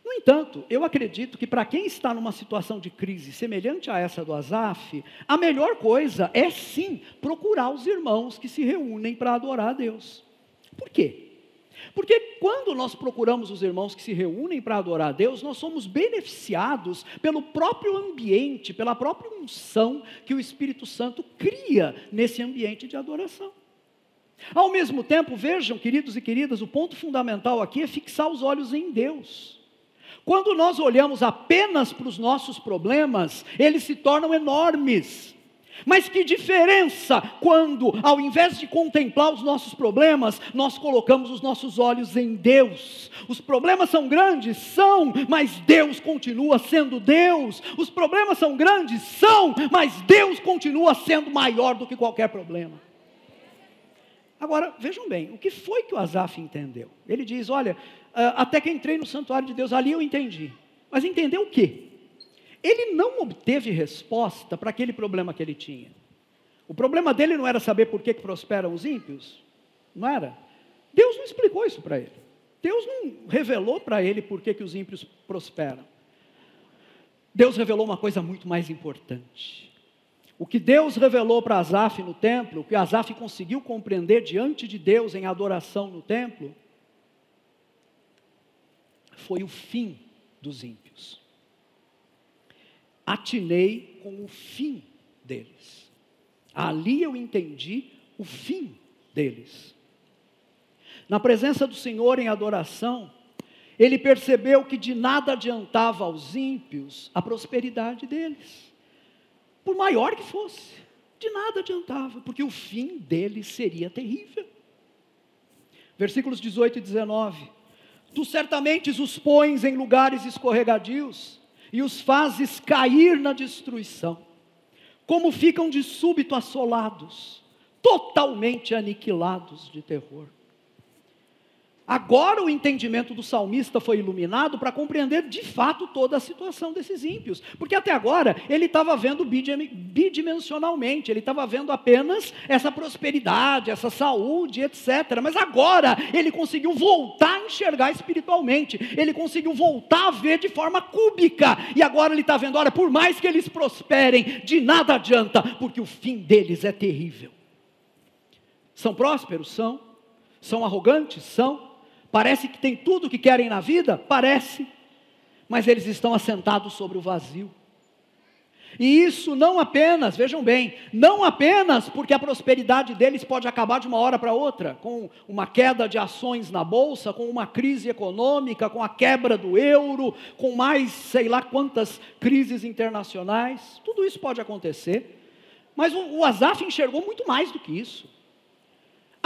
No entanto, eu acredito que para quem está numa situação de crise semelhante a essa do Azaf, a melhor coisa é sim procurar os irmãos que se reúnem para adorar a Deus. Por quê? Porque quando nós procuramos os irmãos que se reúnem para adorar a Deus, nós somos beneficiados pelo próprio ambiente, pela própria unção que o Espírito Santo cria nesse ambiente de adoração. Ao mesmo tempo, vejam, queridos e queridas, o ponto fundamental aqui é fixar os olhos em Deus. Quando nós olhamos apenas para os nossos problemas, eles se tornam enormes. Mas que diferença quando, ao invés de contemplar os nossos problemas, nós colocamos os nossos olhos em Deus. Os problemas são grandes? São, mas Deus continua sendo Deus. Os problemas são grandes? São, mas Deus continua sendo maior do que qualquer problema. Agora, vejam bem, o que foi que o Azaf entendeu? Ele diz: Olha, ah, até que entrei no santuário de Deus, ali eu entendi. Mas entendeu o quê? Ele não obteve resposta para aquele problema que ele tinha. O problema dele não era saber por que, que prosperam os ímpios, não era? Deus não explicou isso para ele. Deus não revelou para ele por que, que os ímpios prosperam. Deus revelou uma coisa muito mais importante. O que Deus revelou para Asaf no templo, o que Asaf conseguiu compreender diante de Deus em adoração no templo, foi o fim dos ímpios atinei com o fim deles. Ali eu entendi o fim deles. Na presença do Senhor em adoração, ele percebeu que de nada adiantava aos ímpios a prosperidade deles, por maior que fosse, de nada adiantava, porque o fim deles seria terrível. Versículos 18 e 19: Tu certamente os pões em lugares escorregadios, e os fazes cair na destruição, como ficam de súbito assolados, totalmente aniquilados de terror. Agora o entendimento do salmista foi iluminado para compreender de fato toda a situação desses ímpios, porque até agora ele estava vendo bidimensionalmente, ele estava vendo apenas essa prosperidade, essa saúde, etc. Mas agora ele conseguiu voltar a enxergar espiritualmente, ele conseguiu voltar a ver de forma cúbica, e agora ele está vendo: olha, por mais que eles prosperem, de nada adianta, porque o fim deles é terrível. São prósperos? São. São arrogantes? São Parece que tem tudo o que querem na vida? Parece. Mas eles estão assentados sobre o vazio. E isso não apenas, vejam bem, não apenas porque a prosperidade deles pode acabar de uma hora para outra, com uma queda de ações na bolsa, com uma crise econômica, com a quebra do euro, com mais sei lá quantas crises internacionais, tudo isso pode acontecer. Mas o, o Azaf enxergou muito mais do que isso.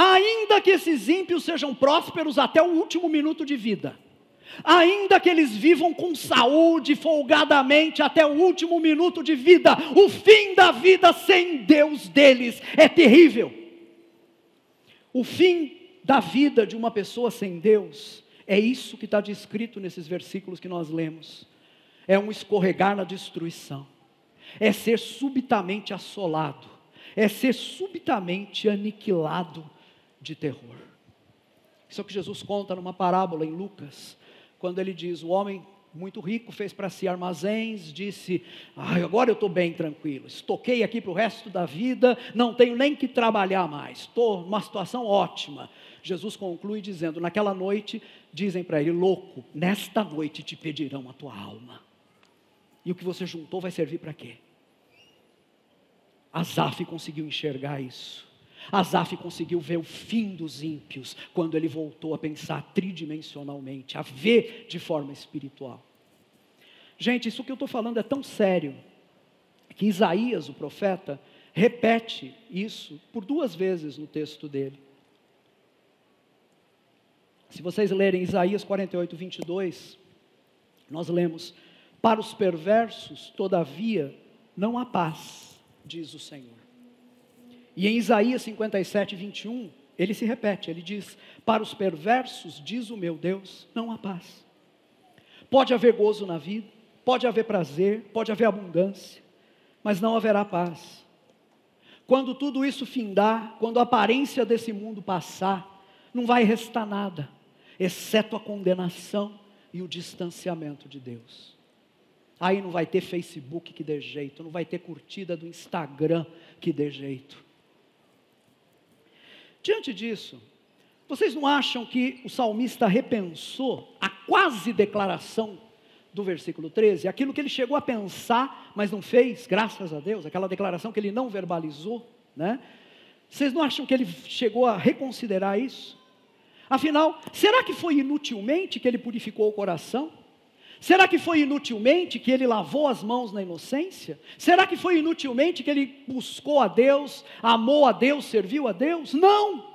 Ainda que esses ímpios sejam prósperos até o último minuto de vida, ainda que eles vivam com saúde folgadamente até o último minuto de vida, o fim da vida sem Deus deles é terrível. O fim da vida de uma pessoa sem Deus é isso que está descrito nesses versículos que nós lemos. É um escorregar na destruição, é ser subitamente assolado, é ser subitamente aniquilado de terror. Isso é o que Jesus conta numa parábola em Lucas, quando ele diz: O homem muito rico fez para si armazéns, disse: ah, agora eu estou bem tranquilo, estoquei aqui para o resto da vida, não tenho nem que trabalhar mais, estou numa situação ótima. Jesus conclui dizendo: Naquela noite, dizem para ele: Louco, nesta noite te pedirão a tua alma. E o que você juntou vai servir para quê? Asaf conseguiu enxergar isso. Asaf conseguiu ver o fim dos ímpios quando ele voltou a pensar tridimensionalmente, a ver de forma espiritual. Gente, isso que eu estou falando é tão sério que Isaías, o profeta, repete isso por duas vezes no texto dele. Se vocês lerem Isaías 48, 22, nós lemos: Para os perversos, todavia, não há paz, diz o Senhor. E em Isaías 57, 21, ele se repete, ele diz: Para os perversos, diz o meu Deus, não há paz. Pode haver gozo na vida, pode haver prazer, pode haver abundância, mas não haverá paz. Quando tudo isso findar, quando a aparência desse mundo passar, não vai restar nada, exceto a condenação e o distanciamento de Deus. Aí não vai ter Facebook que dê jeito, não vai ter curtida do Instagram que dê jeito. Diante disso, vocês não acham que o salmista repensou a quase declaração do versículo 13? Aquilo que ele chegou a pensar, mas não fez, graças a Deus, aquela declaração que ele não verbalizou, né? Vocês não acham que ele chegou a reconsiderar isso? Afinal, será que foi inutilmente que ele purificou o coração? Será que foi inutilmente que ele lavou as mãos na inocência? Será que foi inutilmente que ele buscou a Deus, amou a Deus, serviu a Deus? Não!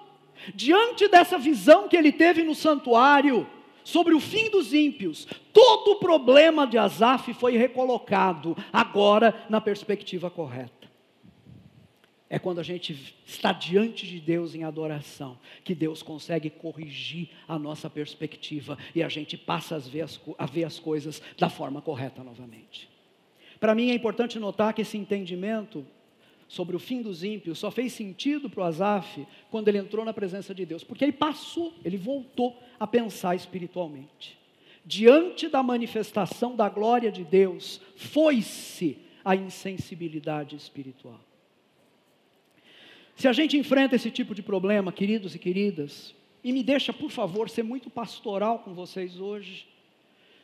Diante dessa visão que ele teve no santuário, sobre o fim dos ímpios, todo o problema de Asaf foi recolocado agora na perspectiva correta é quando a gente está diante de Deus em adoração, que Deus consegue corrigir a nossa perspectiva e a gente passa a ver as, a ver as coisas da forma correta novamente. Para mim é importante notar que esse entendimento sobre o fim dos ímpios só fez sentido para o Asaf quando ele entrou na presença de Deus, porque ele passou, ele voltou a pensar espiritualmente. Diante da manifestação da glória de Deus, foi-se a insensibilidade espiritual. Se a gente enfrenta esse tipo de problema, queridos e queridas, e me deixa, por favor, ser muito pastoral com vocês hoje.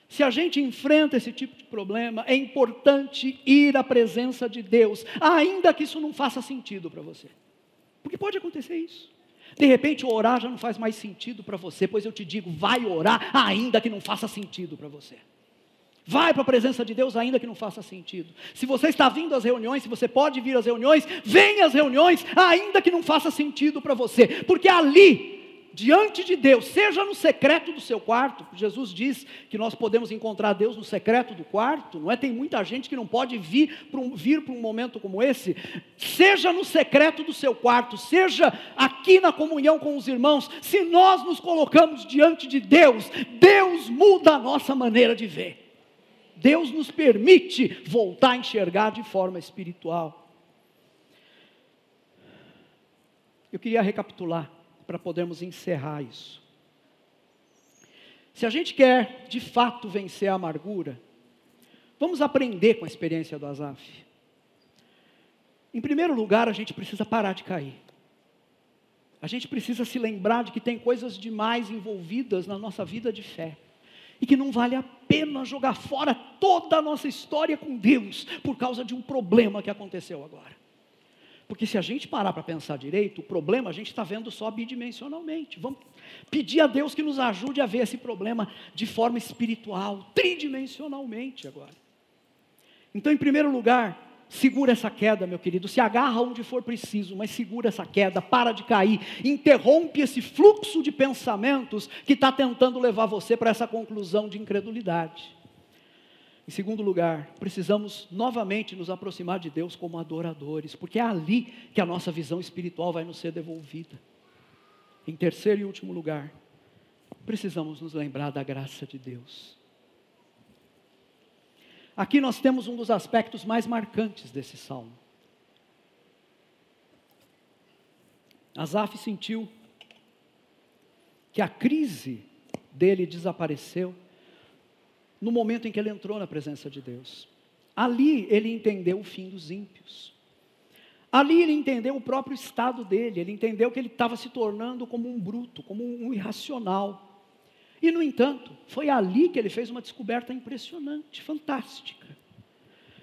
Se a gente enfrenta esse tipo de problema, é importante ir à presença de Deus, ainda que isso não faça sentido para você. Porque pode acontecer isso. De repente, orar já não faz mais sentido para você, pois eu te digo, vai orar, ainda que não faça sentido para você. Vai para a presença de Deus, ainda que não faça sentido. Se você está vindo às reuniões, se você pode vir às reuniões, venha às reuniões, ainda que não faça sentido para você, porque ali, diante de Deus, seja no secreto do seu quarto, Jesus diz que nós podemos encontrar Deus no secreto do quarto, não é? Tem muita gente que não pode vir para um, vir para um momento como esse, seja no secreto do seu quarto, seja aqui na comunhão com os irmãos, se nós nos colocamos diante de Deus, Deus muda a nossa maneira de ver. Deus nos permite voltar a enxergar de forma espiritual. Eu queria recapitular para podermos encerrar isso. Se a gente quer de fato vencer a amargura, vamos aprender com a experiência do Azaf. Em primeiro lugar, a gente precisa parar de cair. A gente precisa se lembrar de que tem coisas demais envolvidas na nossa vida de fé e que não vale a pena jogar fora toda a nossa história com Deus por causa de um problema que aconteceu agora. Porque se a gente parar para pensar direito, o problema a gente está vendo só bidimensionalmente. Vamos pedir a Deus que nos ajude a ver esse problema de forma espiritual, tridimensionalmente agora. Então, em primeiro lugar, Segura essa queda, meu querido. Se agarra onde for preciso, mas segura essa queda, para de cair. Interrompe esse fluxo de pensamentos que está tentando levar você para essa conclusão de incredulidade. Em segundo lugar, precisamos novamente nos aproximar de Deus como adoradores, porque é ali que a nossa visão espiritual vai nos ser devolvida. Em terceiro e último lugar, precisamos nos lembrar da graça de Deus. Aqui nós temos um dos aspectos mais marcantes desse salmo. Asaf sentiu que a crise dele desapareceu no momento em que ele entrou na presença de Deus. Ali ele entendeu o fim dos ímpios. Ali ele entendeu o próprio estado dele, ele entendeu que ele estava se tornando como um bruto, como um irracional. E, no entanto, foi ali que ele fez uma descoberta impressionante, fantástica.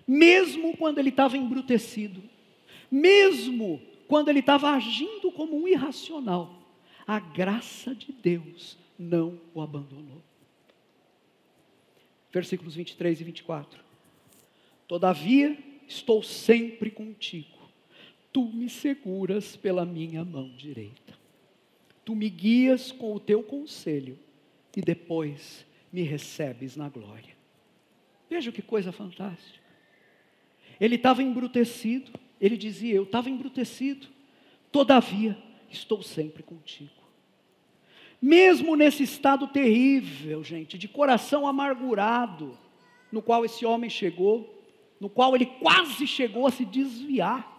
Mesmo quando ele estava embrutecido, mesmo quando ele estava agindo como um irracional, a graça de Deus não o abandonou. Versículos 23 e 24. Todavia, estou sempre contigo, tu me seguras pela minha mão direita, tu me guias com o teu conselho e depois me recebes na glória. Veja que coisa fantástica. Ele estava embrutecido, ele dizia: Eu estava embrutecido, todavia estou sempre contigo. Mesmo nesse estado terrível, gente, de coração amargurado, no qual esse homem chegou, no qual ele quase chegou a se desviar,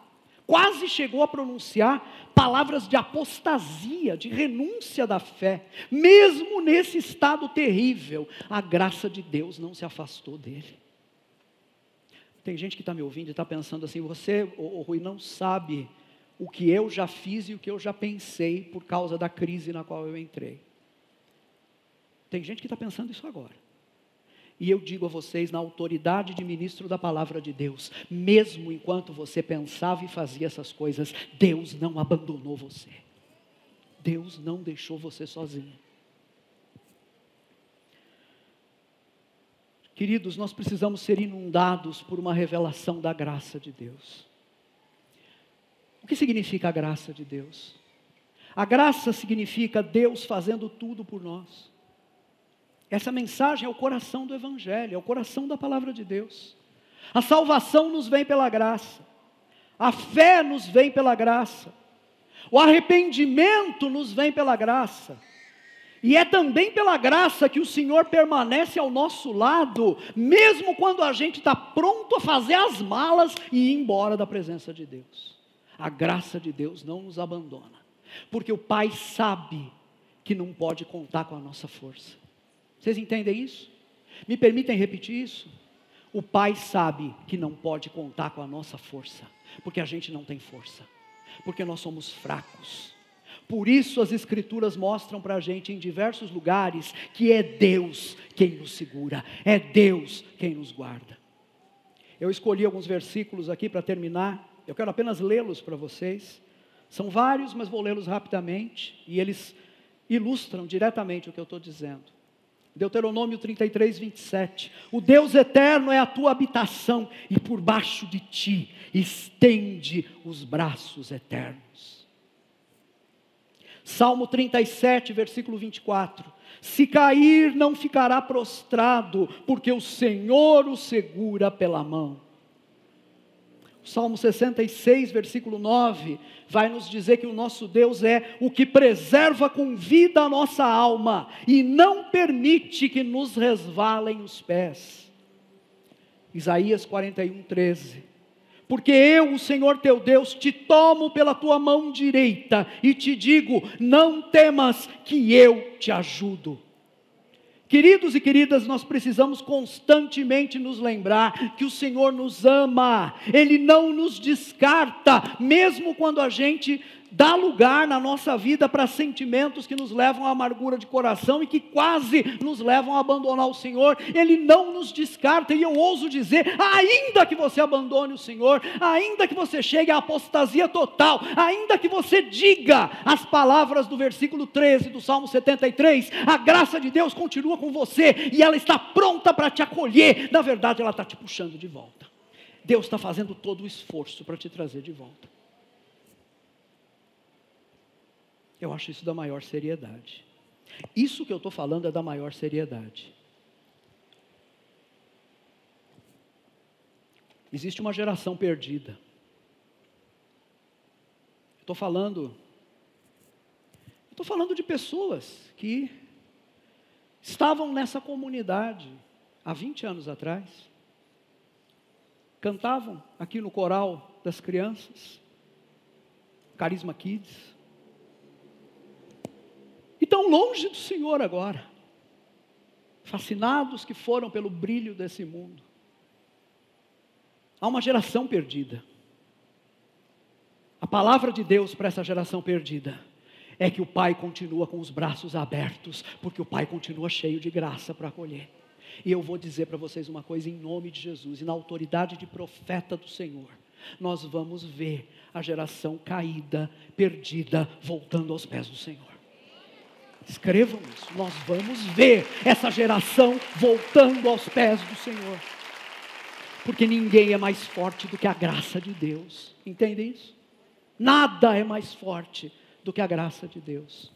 quase chegou a pronunciar palavras de apostasia, de renúncia da fé. Mesmo nesse estado terrível, a graça de Deus não se afastou dele. Tem gente que está me ouvindo e está pensando assim: você, o Rui, não sabe o que eu já fiz e o que eu já pensei por causa da crise na qual eu entrei. Tem gente que está pensando isso agora. E eu digo a vocês, na autoridade de ministro da palavra de Deus, mesmo enquanto você pensava e fazia essas coisas, Deus não abandonou você. Deus não deixou você sozinho. Queridos, nós precisamos ser inundados por uma revelação da graça de Deus. O que significa a graça de Deus? A graça significa Deus fazendo tudo por nós. Essa mensagem é o coração do Evangelho, é o coração da palavra de Deus. A salvação nos vem pela graça, a fé nos vem pela graça, o arrependimento nos vem pela graça, e é também pela graça que o Senhor permanece ao nosso lado, mesmo quando a gente está pronto a fazer as malas e ir embora da presença de Deus. A graça de Deus não nos abandona, porque o Pai sabe que não pode contar com a nossa força. Vocês entendem isso? Me permitem repetir isso? O Pai sabe que não pode contar com a nossa força, porque a gente não tem força, porque nós somos fracos. Por isso as Escrituras mostram para a gente em diversos lugares que é Deus quem nos segura, é Deus quem nos guarda. Eu escolhi alguns versículos aqui para terminar, eu quero apenas lê-los para vocês. São vários, mas vou lê-los rapidamente e eles ilustram diretamente o que eu estou dizendo. Deuteronômio 33, 27. O Deus eterno é a tua habitação, e por baixo de ti estende os braços eternos. Salmo 37, versículo 24. Se cair, não ficará prostrado, porque o Senhor o segura pela mão. Salmo 66, versículo 9, vai nos dizer que o nosso Deus é o que preserva com vida a nossa alma e não permite que nos resvalem os pés. Isaías 41, 13. Porque eu, o Senhor teu Deus, te tomo pela tua mão direita e te digo: não temas, que eu te ajudo. Queridos e queridas, nós precisamos constantemente nos lembrar que o Senhor nos ama, Ele não nos descarta, mesmo quando a gente dá lugar na nossa vida para sentimentos que nos levam à amargura de coração e que quase nos levam a abandonar o Senhor. Ele não nos descarta, e eu ouso dizer: ainda que você abandone o Senhor, ainda que você chegue à apostasia total, ainda que você diga as palavras do versículo 13 do Salmo 73, a graça de Deus continua com você e ela está pronta para te acolher. Na verdade, ela está te puxando de volta. Deus está fazendo todo o esforço para te trazer de volta. Eu acho isso da maior seriedade. Isso que eu estou falando é da maior seriedade. Existe uma geração perdida. Estou falando. Estou falando de pessoas que estavam nessa comunidade há 20 anos atrás. Cantavam aqui no coral das crianças, Carisma Kids e tão longe do Senhor agora, fascinados que foram pelo brilho desse mundo. Há uma geração perdida. A palavra de Deus para essa geração perdida é que o Pai continua com os braços abertos, porque o Pai continua cheio de graça para acolher. E eu vou dizer para vocês uma coisa em nome de Jesus e na autoridade de profeta do Senhor. Nós vamos ver a geração caída, perdida, voltando aos pés do Senhor. Escrevam isso. Nós vamos ver essa geração voltando aos pés do Senhor. Porque ninguém é mais forte do que a graça de Deus. Entendem isso? Nada é mais forte do que a graça de Deus.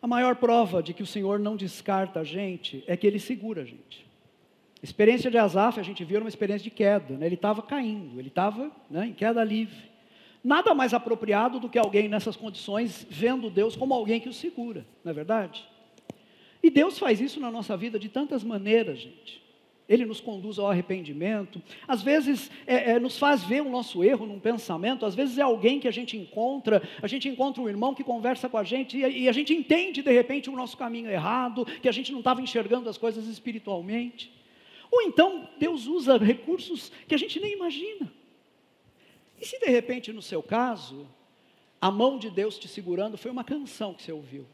A maior prova de que o Senhor não descarta a gente é que Ele segura a gente. A experiência de Asaf, a gente viu, era uma experiência de queda. Né? Ele estava caindo, ele estava né, em queda livre. Nada mais apropriado do que alguém nessas condições vendo Deus como alguém que o segura, não é verdade? E Deus faz isso na nossa vida de tantas maneiras, gente. ele nos conduz ao arrependimento, às vezes é, é, nos faz ver o nosso erro num pensamento, às vezes é alguém que a gente encontra, a gente encontra um irmão que conversa com a gente e, e a gente entende de repente o nosso caminho errado, que a gente não estava enxergando as coisas espiritualmente. Ou então Deus usa recursos que a gente nem imagina. E se de repente no seu caso, a mão de Deus te segurando foi uma canção que você ouviu?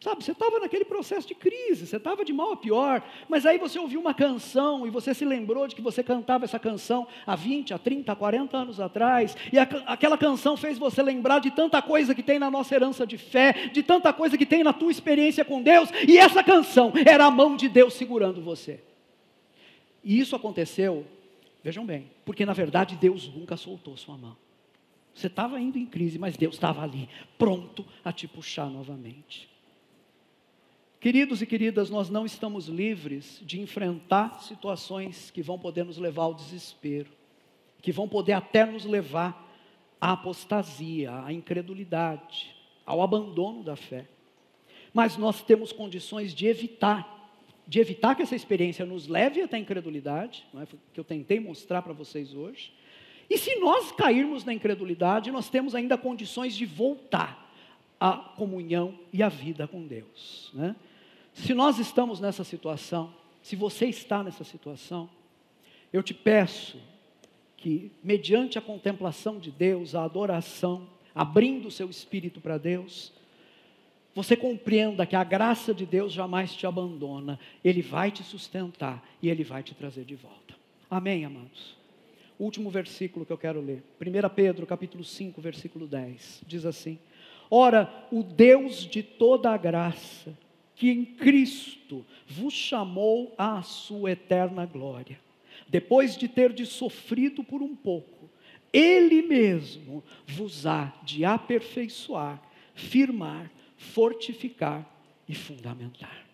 Sabe, você estava naquele processo de crise, você estava de mal a pior, mas aí você ouviu uma canção e você se lembrou de que você cantava essa canção há 20, há 30, há 40 anos atrás, e a, aquela canção fez você lembrar de tanta coisa que tem na nossa herança de fé, de tanta coisa que tem na tua experiência com Deus, e essa canção era a mão de Deus segurando você. E isso aconteceu, vejam bem, porque na verdade Deus nunca soltou sua mão. Você estava indo em crise, mas Deus estava ali, pronto a te puxar novamente. Queridos e queridas, nós não estamos livres de enfrentar situações que vão poder nos levar ao desespero, que vão poder até nos levar à apostasia, à incredulidade, ao abandono da fé. Mas nós temos condições de evitar, de evitar que essa experiência nos leve até a incredulidade, não é? que eu tentei mostrar para vocês hoje. E se nós cairmos na incredulidade, nós temos ainda condições de voltar à comunhão e à vida com Deus. Né? Se nós estamos nessa situação, se você está nessa situação, eu te peço que, mediante a contemplação de Deus, a adoração, abrindo o seu espírito para Deus, você compreenda que a graça de Deus jamais te abandona, Ele vai te sustentar e Ele vai te trazer de volta. Amém, amados? Último versículo que eu quero ler, 1 Pedro capítulo 5, versículo 10, diz assim: Ora, o Deus de toda a graça, que em Cristo vos chamou à sua eterna glória. Depois de ter de sofrido por um pouco, Ele mesmo vos há de aperfeiçoar, firmar, fortificar e fundamentar.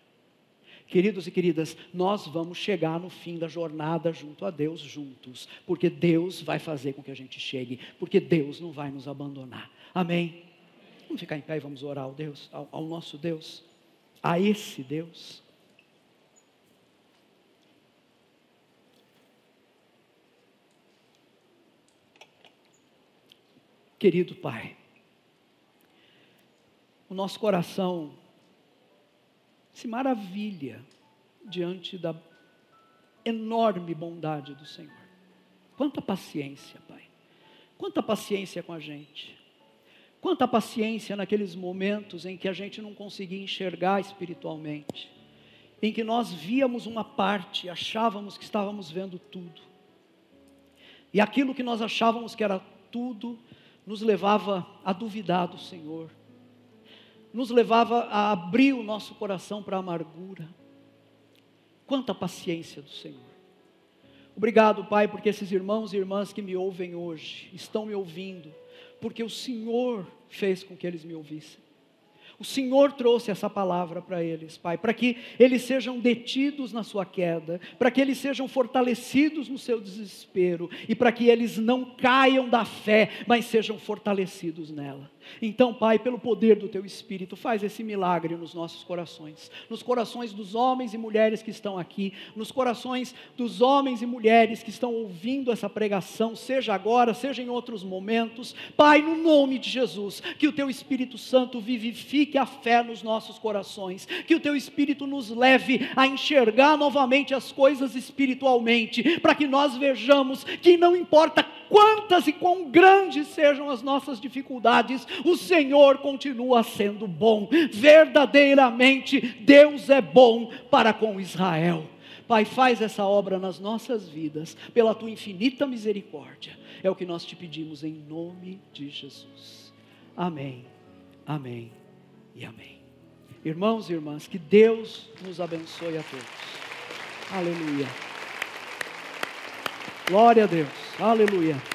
Queridos e queridas, nós vamos chegar no fim da jornada junto a Deus juntos, porque Deus vai fazer com que a gente chegue, porque Deus não vai nos abandonar. Amém? Vamos ficar em pé e vamos orar ao Deus, ao, ao nosso Deus a esse Deus. Querido Pai, o nosso coração se maravilha diante da enorme bondade do Senhor. Quanta paciência, Pai. Quanta paciência com a gente. Quanta paciência naqueles momentos em que a gente não conseguia enxergar espiritualmente, em que nós víamos uma parte, achávamos que estávamos vendo tudo. E aquilo que nós achávamos que era tudo, nos levava a duvidar do Senhor, nos levava a abrir o nosso coração para a amargura. Quanta paciência do Senhor. Obrigado, Pai, porque esses irmãos e irmãs que me ouvem hoje, estão me ouvindo, porque o Senhor fez com que eles me ouvissem. O Senhor trouxe essa palavra para eles, Pai, para que eles sejam detidos na sua queda, para que eles sejam fortalecidos no seu desespero e para que eles não caiam da fé, mas sejam fortalecidos nela. Então, Pai, pelo poder do Teu Espírito, faz esse milagre nos nossos corações, nos corações dos homens e mulheres que estão aqui, nos corações dos homens e mulheres que estão ouvindo essa pregação, seja agora, seja em outros momentos. Pai, no nome de Jesus, que o Teu Espírito Santo vivifique a fé nos nossos corações, que o Teu Espírito nos leve a enxergar novamente as coisas espiritualmente, para que nós vejamos que não importa quantas e quão grandes sejam as nossas dificuldades, o Senhor continua sendo bom. Verdadeiramente, Deus é bom para com Israel. Pai, faz essa obra nas nossas vidas, pela tua infinita misericórdia. É o que nós te pedimos em nome de Jesus. Amém, amém e amém. Irmãos e irmãs, que Deus nos abençoe a todos. Aleluia. Glória a Deus. Aleluia.